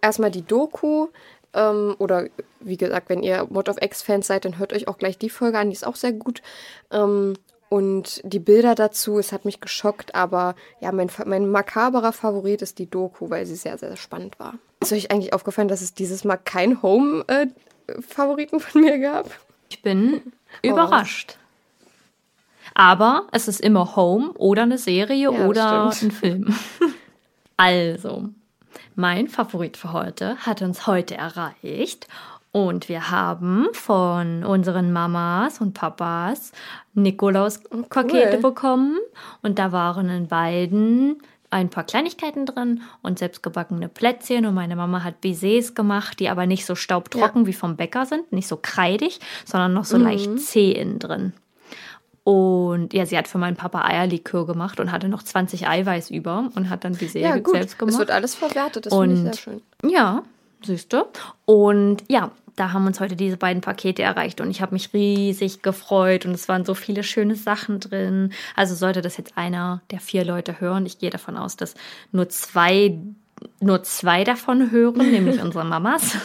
erstmal die Doku. Ähm, oder wie gesagt, wenn ihr Mod of X-Fans seid, dann hört euch auch gleich die Folge an, die ist auch sehr gut. Ähm, und die Bilder dazu, es hat mich geschockt, aber ja, mein, mein makaberer Favorit ist die Doku, weil sie sehr, sehr spannend war. Ist euch eigentlich aufgefallen, dass es dieses Mal keinen Home-Favoriten von mir gab? Ich bin überrascht. Aber es ist immer Home oder eine Serie Ja, oder ein. Film. also, mein Favorit für heute hat uns heute erreicht. Und wir haben von unseren Mamas und Papas Nikolaus-Pakete cool. bekommen. Und da waren in beiden ein paar Kleinigkeiten drin und selbstgebackene Plätzchen. Und meine Mama hat Bisets gemacht, die aber nicht so staubtrocken wie vom Bäcker sind, nicht so kreidig, sondern noch so Mhm. leicht zäh innen drin. Und ja, sie hat für meinen Papa Eierlikör gemacht und hatte noch 20 Eiweiß über und hat dann Bisset Ja, gut. selbst gemacht. Es wird alles verwertet, das finde ich sehr schön. Ja, siehst du. Und ja, da haben uns heute diese beiden Pakete erreicht und ich habe mich riesig gefreut und es waren so viele schöne Sachen drin. Also sollte das jetzt einer der vier Leute hören, ich gehe davon aus, dass nur zwei, nur zwei davon hören, nämlich unsere Mamas.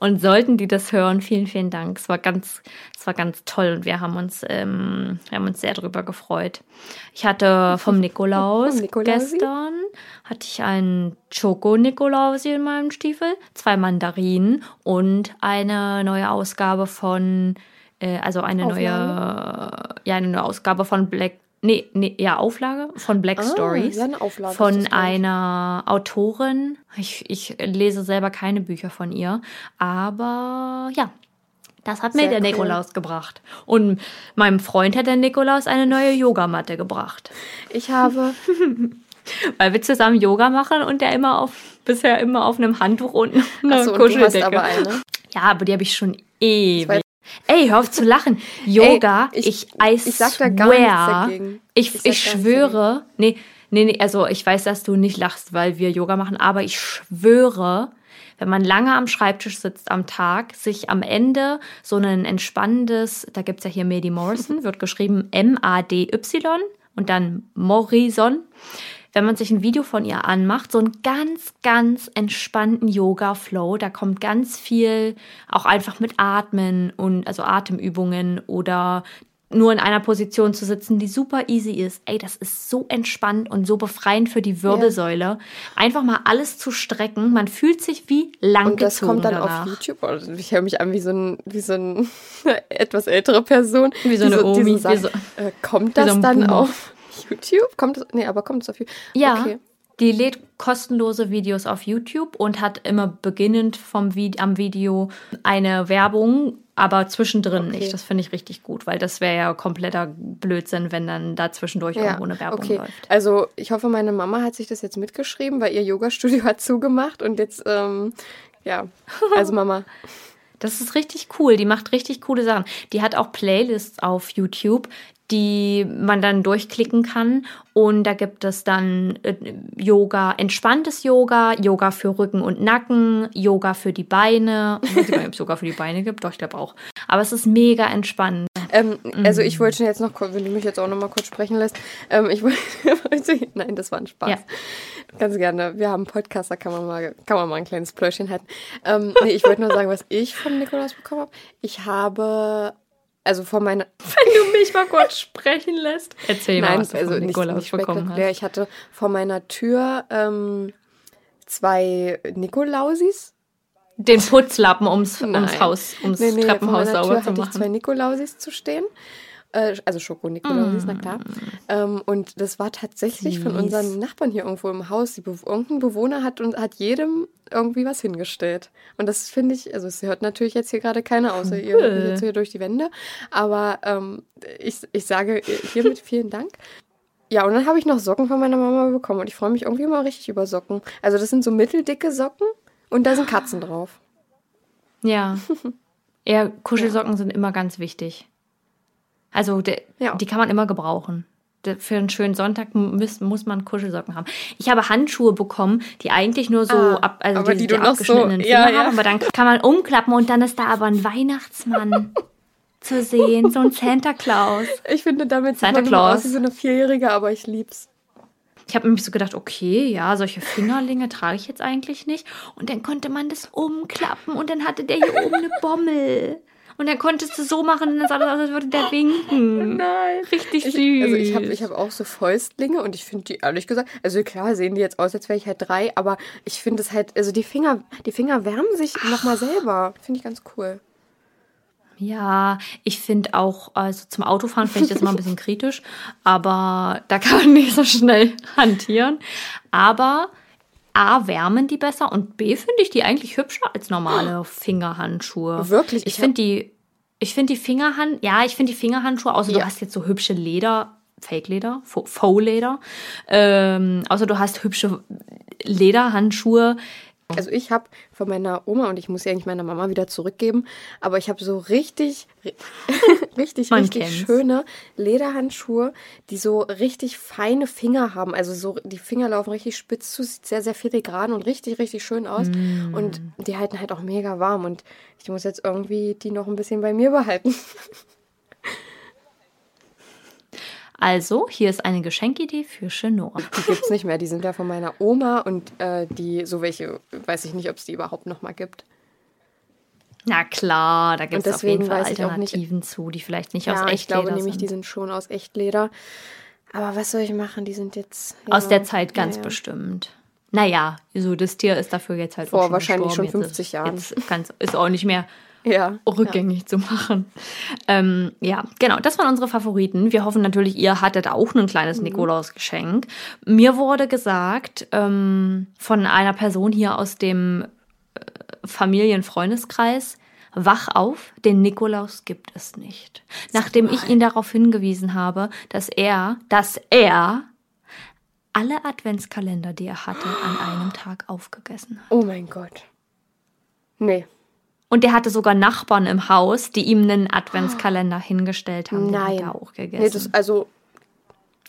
Und sollten die das hören, vielen, vielen Dank. Es war ganz, es war ganz toll und wir haben uns, ähm, wir haben uns sehr darüber gefreut. Ich hatte vom Nikolaus Vom gestern hatte ich einen Schoko-Nikolausi in meinem Stiefel, zwei Mandarinen und eine neue Ausgabe von, äh, also eine neue, ja, eine neue Ausgabe von Black, nee, nee, ja, Auflage von Black Ah, Stories. ja, eine Auflage Von einer Autorin. Ich, ich lese selber keine Bücher von ihr, aber ja. Das hat mir Sehr der cool. Nikolaus gebracht. Und meinem Freund hat der Nikolaus eine neue Yogamatte gebracht. Ich habe Weil wir zusammen Yoga machen und der immer auf, bisher immer auf einem Handtuch und einer du hast Kuscheldecke. aber eine. Ja, aber die habe ich schon ewig. Ey, hör auf zu lachen. Yoga, ich- ich, I ich sag da gar nichts dagegen. Ich, Ich ich, schwöre, nee, nee, nee, also ich weiß, dass du nicht lachst, weil wir Yoga machen, aber ich schwöre, wenn man lange am Schreibtisch sitzt am Tag, sich am Ende so ein entspannendes, da gibt's ja hier Mady Morrison, wird geschrieben M-A-D-Y und dann Morrison. Wenn man sich ein Video von ihr anmacht, so einen ganz, ganz entspannten Yoga-Flow, da kommt ganz viel auch einfach mit Atmen und also Atemübungen oder nur in einer Position zu sitzen, die super easy ist. Ey, das ist so entspannt und so befreiend für die Wirbelsäule. Einfach mal alles zu strecken. Man fühlt sich wie lang Und das kommt dann danach. auf YouTube. Also ich höre mich an wie so ein, wie so ein etwas ältere Person. Wie so eine die Omi, die sagt, wie so- äh, kommt so das dann Boomer. auf YouTube? Kommt das? Nee, aber kommt es auf YouTube? Ja, Okay. die lädt kostenlose Videos auf YouTube und hat immer beginnend vom Vid am Video eine Werbung, aber zwischendrin Okay. nicht. Das finde ich richtig gut, weil das wäre ja kompletter Blödsinn, wenn dann da zwischendurch irgendwo eine Werbung okay. läuft. Also ich hoffe, meine Mama hat sich das jetzt mitgeschrieben, weil ihr Yoga-Studio hat zugemacht und jetzt, ähm, ja, also Mama. Das ist richtig cool. Die macht richtig coole Sachen. Die hat auch Playlists auf YouTube, die man dann durchklicken kann. Und da gibt es dann äh, Yoga, entspanntes Yoga, Yoga für Rücken und Nacken, Yoga für die Beine. Ich weiß nicht, ob es Yoga für die Beine gibt. Doch, ich glaube auch. Aber es ist mega entspannend. Ähm, also Mhm. ich wollte jetzt noch, kurz- wenn du mich jetzt auch noch mal kurz sprechen lässt, ähm, ich wollte, nein, das war ein Spaß. Ja. Ganz gerne. Wir haben einen Podcast, da kann man mal, kann man mal ein kleines Plöschchen halten. Ähm, nee, ich wollte nur sagen, was ich von Nikolaus bekommen habe. Ich habe, also von meiner, Wenn du mich mal kurz sprechen lässt. Erzähl mal, nein, was du also von nicht, Nikolaus nicht bekommen spektakulär. hast. Ich hatte vor meiner Tür ähm, zwei Nikolausis. Den Putzlappen ums, ums Haus, ums Nee, nee, Treppenhaus sauber Tür zu hatte ich zwei machen. Nikolausis zu stehen. Äh, also Schoko-Nikolausis, Mm. na klar. Ähm, und das war tatsächlich von Süß. unseren Nachbarn hier irgendwo im Haus. Die Be irgendein Bewohner hat und hat jedem irgendwie was hingestellt. Und das finde ich, also es hört natürlich jetzt hier gerade keiner, außer ihr hört mich jetzt hier durch die Wände. Aber ähm, ich, ich sage hiermit vielen Dank. Ja, und dann habe ich noch Socken von meiner Mama bekommen und ich freue mich irgendwie immer richtig über Socken. Also das sind so mitteldicke Socken und da sind Katzen drauf. Ja. Ja, Kuschelsocken sind immer ganz wichtig. Also de, Ja. die kann man immer gebrauchen. De- Für einen schönen Sonntag muss, muss man Kuschelsocken haben. Ich habe Handschuhe bekommen, die eigentlich nur so Ah, ab, also die, die die noch so- abgeschnittenen ja, Finger ja. haben, aber dann kann man umklappen und dann ist da aber ein Weihnachtsmann zu sehen, so ein Santa Claus. Ich finde, damit Santa Claus. aus wie so eine Vierjährige, aber ich lieb's. Ich habe nämlich so gedacht, okay, ja, solche Fingerlinge trage ich jetzt eigentlich nicht. Und dann konnte man das umklappen und dann hatte der hier oben eine Bommel. Und dann konntest du so machen und dann sah das aus, als würde der winken. Nein. Richtig Ich, süß. also ich habe ich hab auch so Fäustlinge und ich finde die, ehrlich gesagt, also klar sehen die jetzt aus, als wäre ich halt drei, aber ich finde es halt, also die Finger, die Finger wärmen sich nochmal selber. Finde ich ganz cool. Ja, ich finde auch, also zum Autofahren finde ich das immer ein bisschen kritisch, aber da kann man nicht so schnell hantieren. Aber A, wärmen die besser und B, finde ich die eigentlich hübscher als normale Fingerhandschuhe. Wirklich? Ich Ich finde die, ich finde die Fingerhand, ja, ich finde die Fingerhandschuhe, außer Ja. du hast jetzt so hübsche Leder, Fake-Leder, Faux- Faux-Leder, ähm, außer du hast hübsche Lederhandschuhe, Also ich habe von meiner Oma und ich muss sie eigentlich meiner Mama wieder zurückgeben, aber ich habe so richtig, ri- richtig, Man richtig kennt's. schöne Lederhandschuhe, die so richtig feine Finger haben. Also so die Finger laufen richtig spitz zu, sieht sehr, sehr filigran und richtig, richtig schön aus. Mm. Und die halten halt auch mega warm und ich muss jetzt irgendwie die noch ein bisschen bei mir behalten. Also, hier ist eine Geschenkidee für Chenor. Die gibt's nicht mehr. Die sind ja von meiner Oma und äh, die, so welche, weiß ich nicht, ob es die überhaupt noch mal gibt. Na klar, da gibt es auf jeden Fall ich auch nicht- Alternativen zu, die vielleicht nicht aus Ja, ich Echtleder glaube nämlich, sind. die sind schon aus Echtleder. Aber was soll ich machen? Die sind jetzt. aus ja, der Zeit ganz ja, ja. bestimmt. Naja, so das Tier ist dafür jetzt halt Vor wahrscheinlich schon Jetzt 50 ist, Jahren. Jetzt ganz, ist auch nicht mehr Ja. rückgängig zu machen. Ähm, ja, genau, das waren unsere Favoriten. Wir hoffen natürlich, ihr hattet auch ein kleines Mhm. Nikolausgeschenk. Mir wurde gesagt ähm, von einer Person hier aus dem äh, Familienfreundeskreis, wach auf, den Nikolaus gibt es nicht. Nachdem ich ihn darauf hingewiesen habe, dass er, dass er alle Adventskalender, die er hatte, an einem Tag aufgegessen hat. Oh mein Gott. Nee. Und der hatte sogar Nachbarn im Haus, die ihm einen Adventskalender hingestellt haben. Den Nein. hat er auch gegessen. Nee, das, also,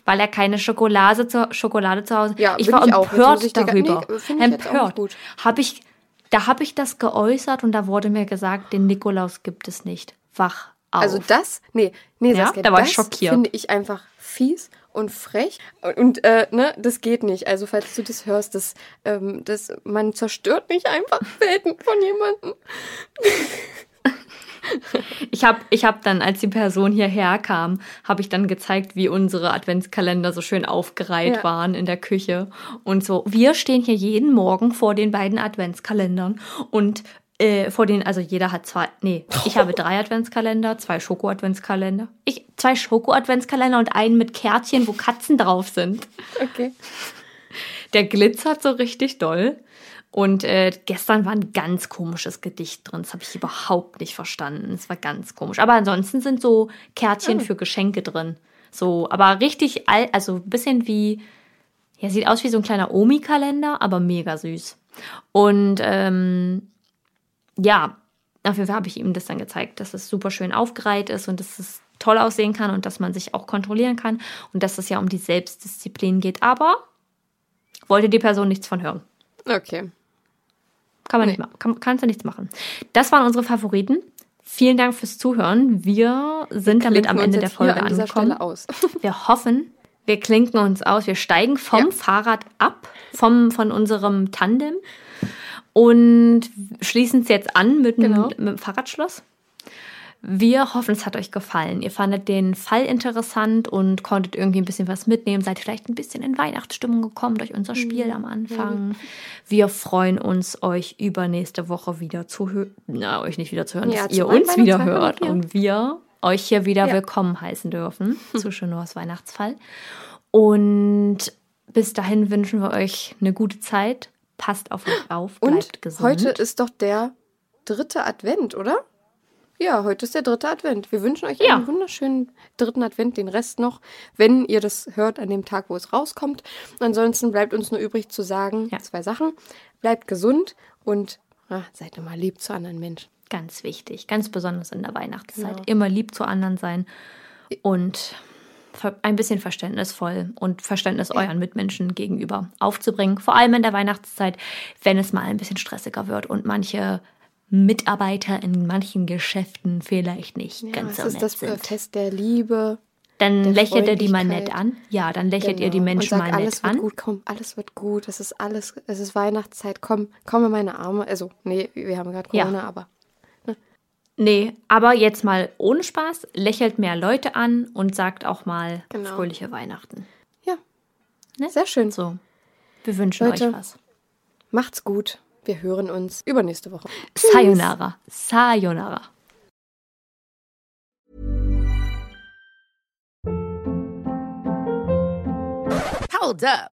weil er keine Schokolade zu, Schokolade zu Hause Ja, Ich war ich empört ich darüber. nee, empört. Hab ich, da habe ich das geäußert und da wurde mir gesagt, den Nikolaus gibt es nicht. Wach auf. also das, nee, nee, Ja, Saskia, da war ich schockiert. finde ich einfach fies und frech. Und, äh, ne, das geht nicht. Also, falls du das hörst, das, ähm, das, man zerstört nicht einfach Welten von jemandem. Ich habe ich hab dann, als die Person hierher kam, habe ich dann gezeigt, wie unsere Adventskalender so schön aufgereiht Ja. waren in der Küche. Und so, wir stehen hier jeden Morgen vor den beiden Adventskalendern und äh, vor den, also jeder hat zwei, nee, ich habe drei Adventskalender, zwei Schoko-Adventskalender. Ich, zwei Schoko-Adventskalender und einen mit Kärtchen, wo Katzen drauf sind. Okay. Der glitzert so richtig doll. Und äh, gestern war ein ganz komisches Gedicht drin. Das habe ich überhaupt nicht verstanden. Es war ganz komisch. Aber ansonsten sind so Kärtchen für Geschenke drin. So, aber richtig alt, also ein bisschen wie, ja, sieht aus wie so ein kleiner Omi-Kalender, aber mega süß. Und ähm, ja, auf jeden Fall habe ich ihm das dann gezeigt, dass es super schön aufgereiht ist und dass es toll aussehen kann und dass man sich auch kontrollieren kann und dass es ja um die Selbstdisziplin geht. Aber wollte die Person nichts von hören. Okay. Kann man nicht machen. Kann, kannst du nichts machen. Das waren unsere Favoriten. Vielen Dank fürs Zuhören. Wir sind damit am Ende der Folge an angekommen. Wir hoffen, wir klinken uns aus. Wir steigen vom Ja. Fahrrad ab, vom, von unserem Tandem und schließen es jetzt an mit, dem- Genau. mit dem Fahrradschloss. Wir hoffen, es hat euch gefallen. Ihr fandet den Fall interessant und konntet irgendwie ein bisschen was mitnehmen. Seid vielleicht ein bisschen in Weihnachtsstimmung gekommen durch unser Spiel am Anfang. Wir freuen uns, euch übernächste Woche wieder zu hören. Na, euch nicht wieder zu hören, Ja, dass ihr uns wieder hört und wir euch hier wieder Ja. willkommen heißen dürfen zu Chenors Weihnachtsfall. Und bis dahin wünschen wir euch eine gute Zeit. Passt auf euch auf, bleibt Und gesund. heute ist doch der dritte Advent, oder? Ja, heute ist der dritte Advent. Wir wünschen euch Ja. einen wunderschönen dritten Advent, den Rest noch, wenn ihr das hört an dem Tag, wo es rauskommt. Ansonsten bleibt uns nur übrig zu sagen, Ja. zwei Sachen. Bleibt gesund und ah, seid immer lieb zu anderen Menschen. Ganz wichtig, ganz besonders in der Weihnachtszeit. Genau. Immer lieb zu anderen sein und ein bisschen verständnisvoll und Verständnis euren Mitmenschen gegenüber aufzubringen. Vor allem in der Weihnachtszeit, wenn es mal ein bisschen stressiger wird und manche Mitarbeiter in manchen Geschäften vielleicht nicht ganz es so ist nett das äh, sind. Fest der Liebe. Dann der lächelt er die mal nett an. Ja, dann lächelt ihr die Genau. Menschen und sagt, mal alles nett wird an. gut, komm, alles wird gut. Es ist alles, es ist Weihnachtszeit, komm, komm in meine Arme. Also, nee, wir haben gerade Ja. Corona, aber Nee, aber jetzt mal ohne Spaß, lächelt mehr Leute an und sagt auch mal Genau. fröhliche Weihnachten. ja, Ne? sehr schön. So, wir wünschen Leute. euch was. Macht's gut. Wir hören uns übernächste Woche. Sayonara. Sayonara. Hold up.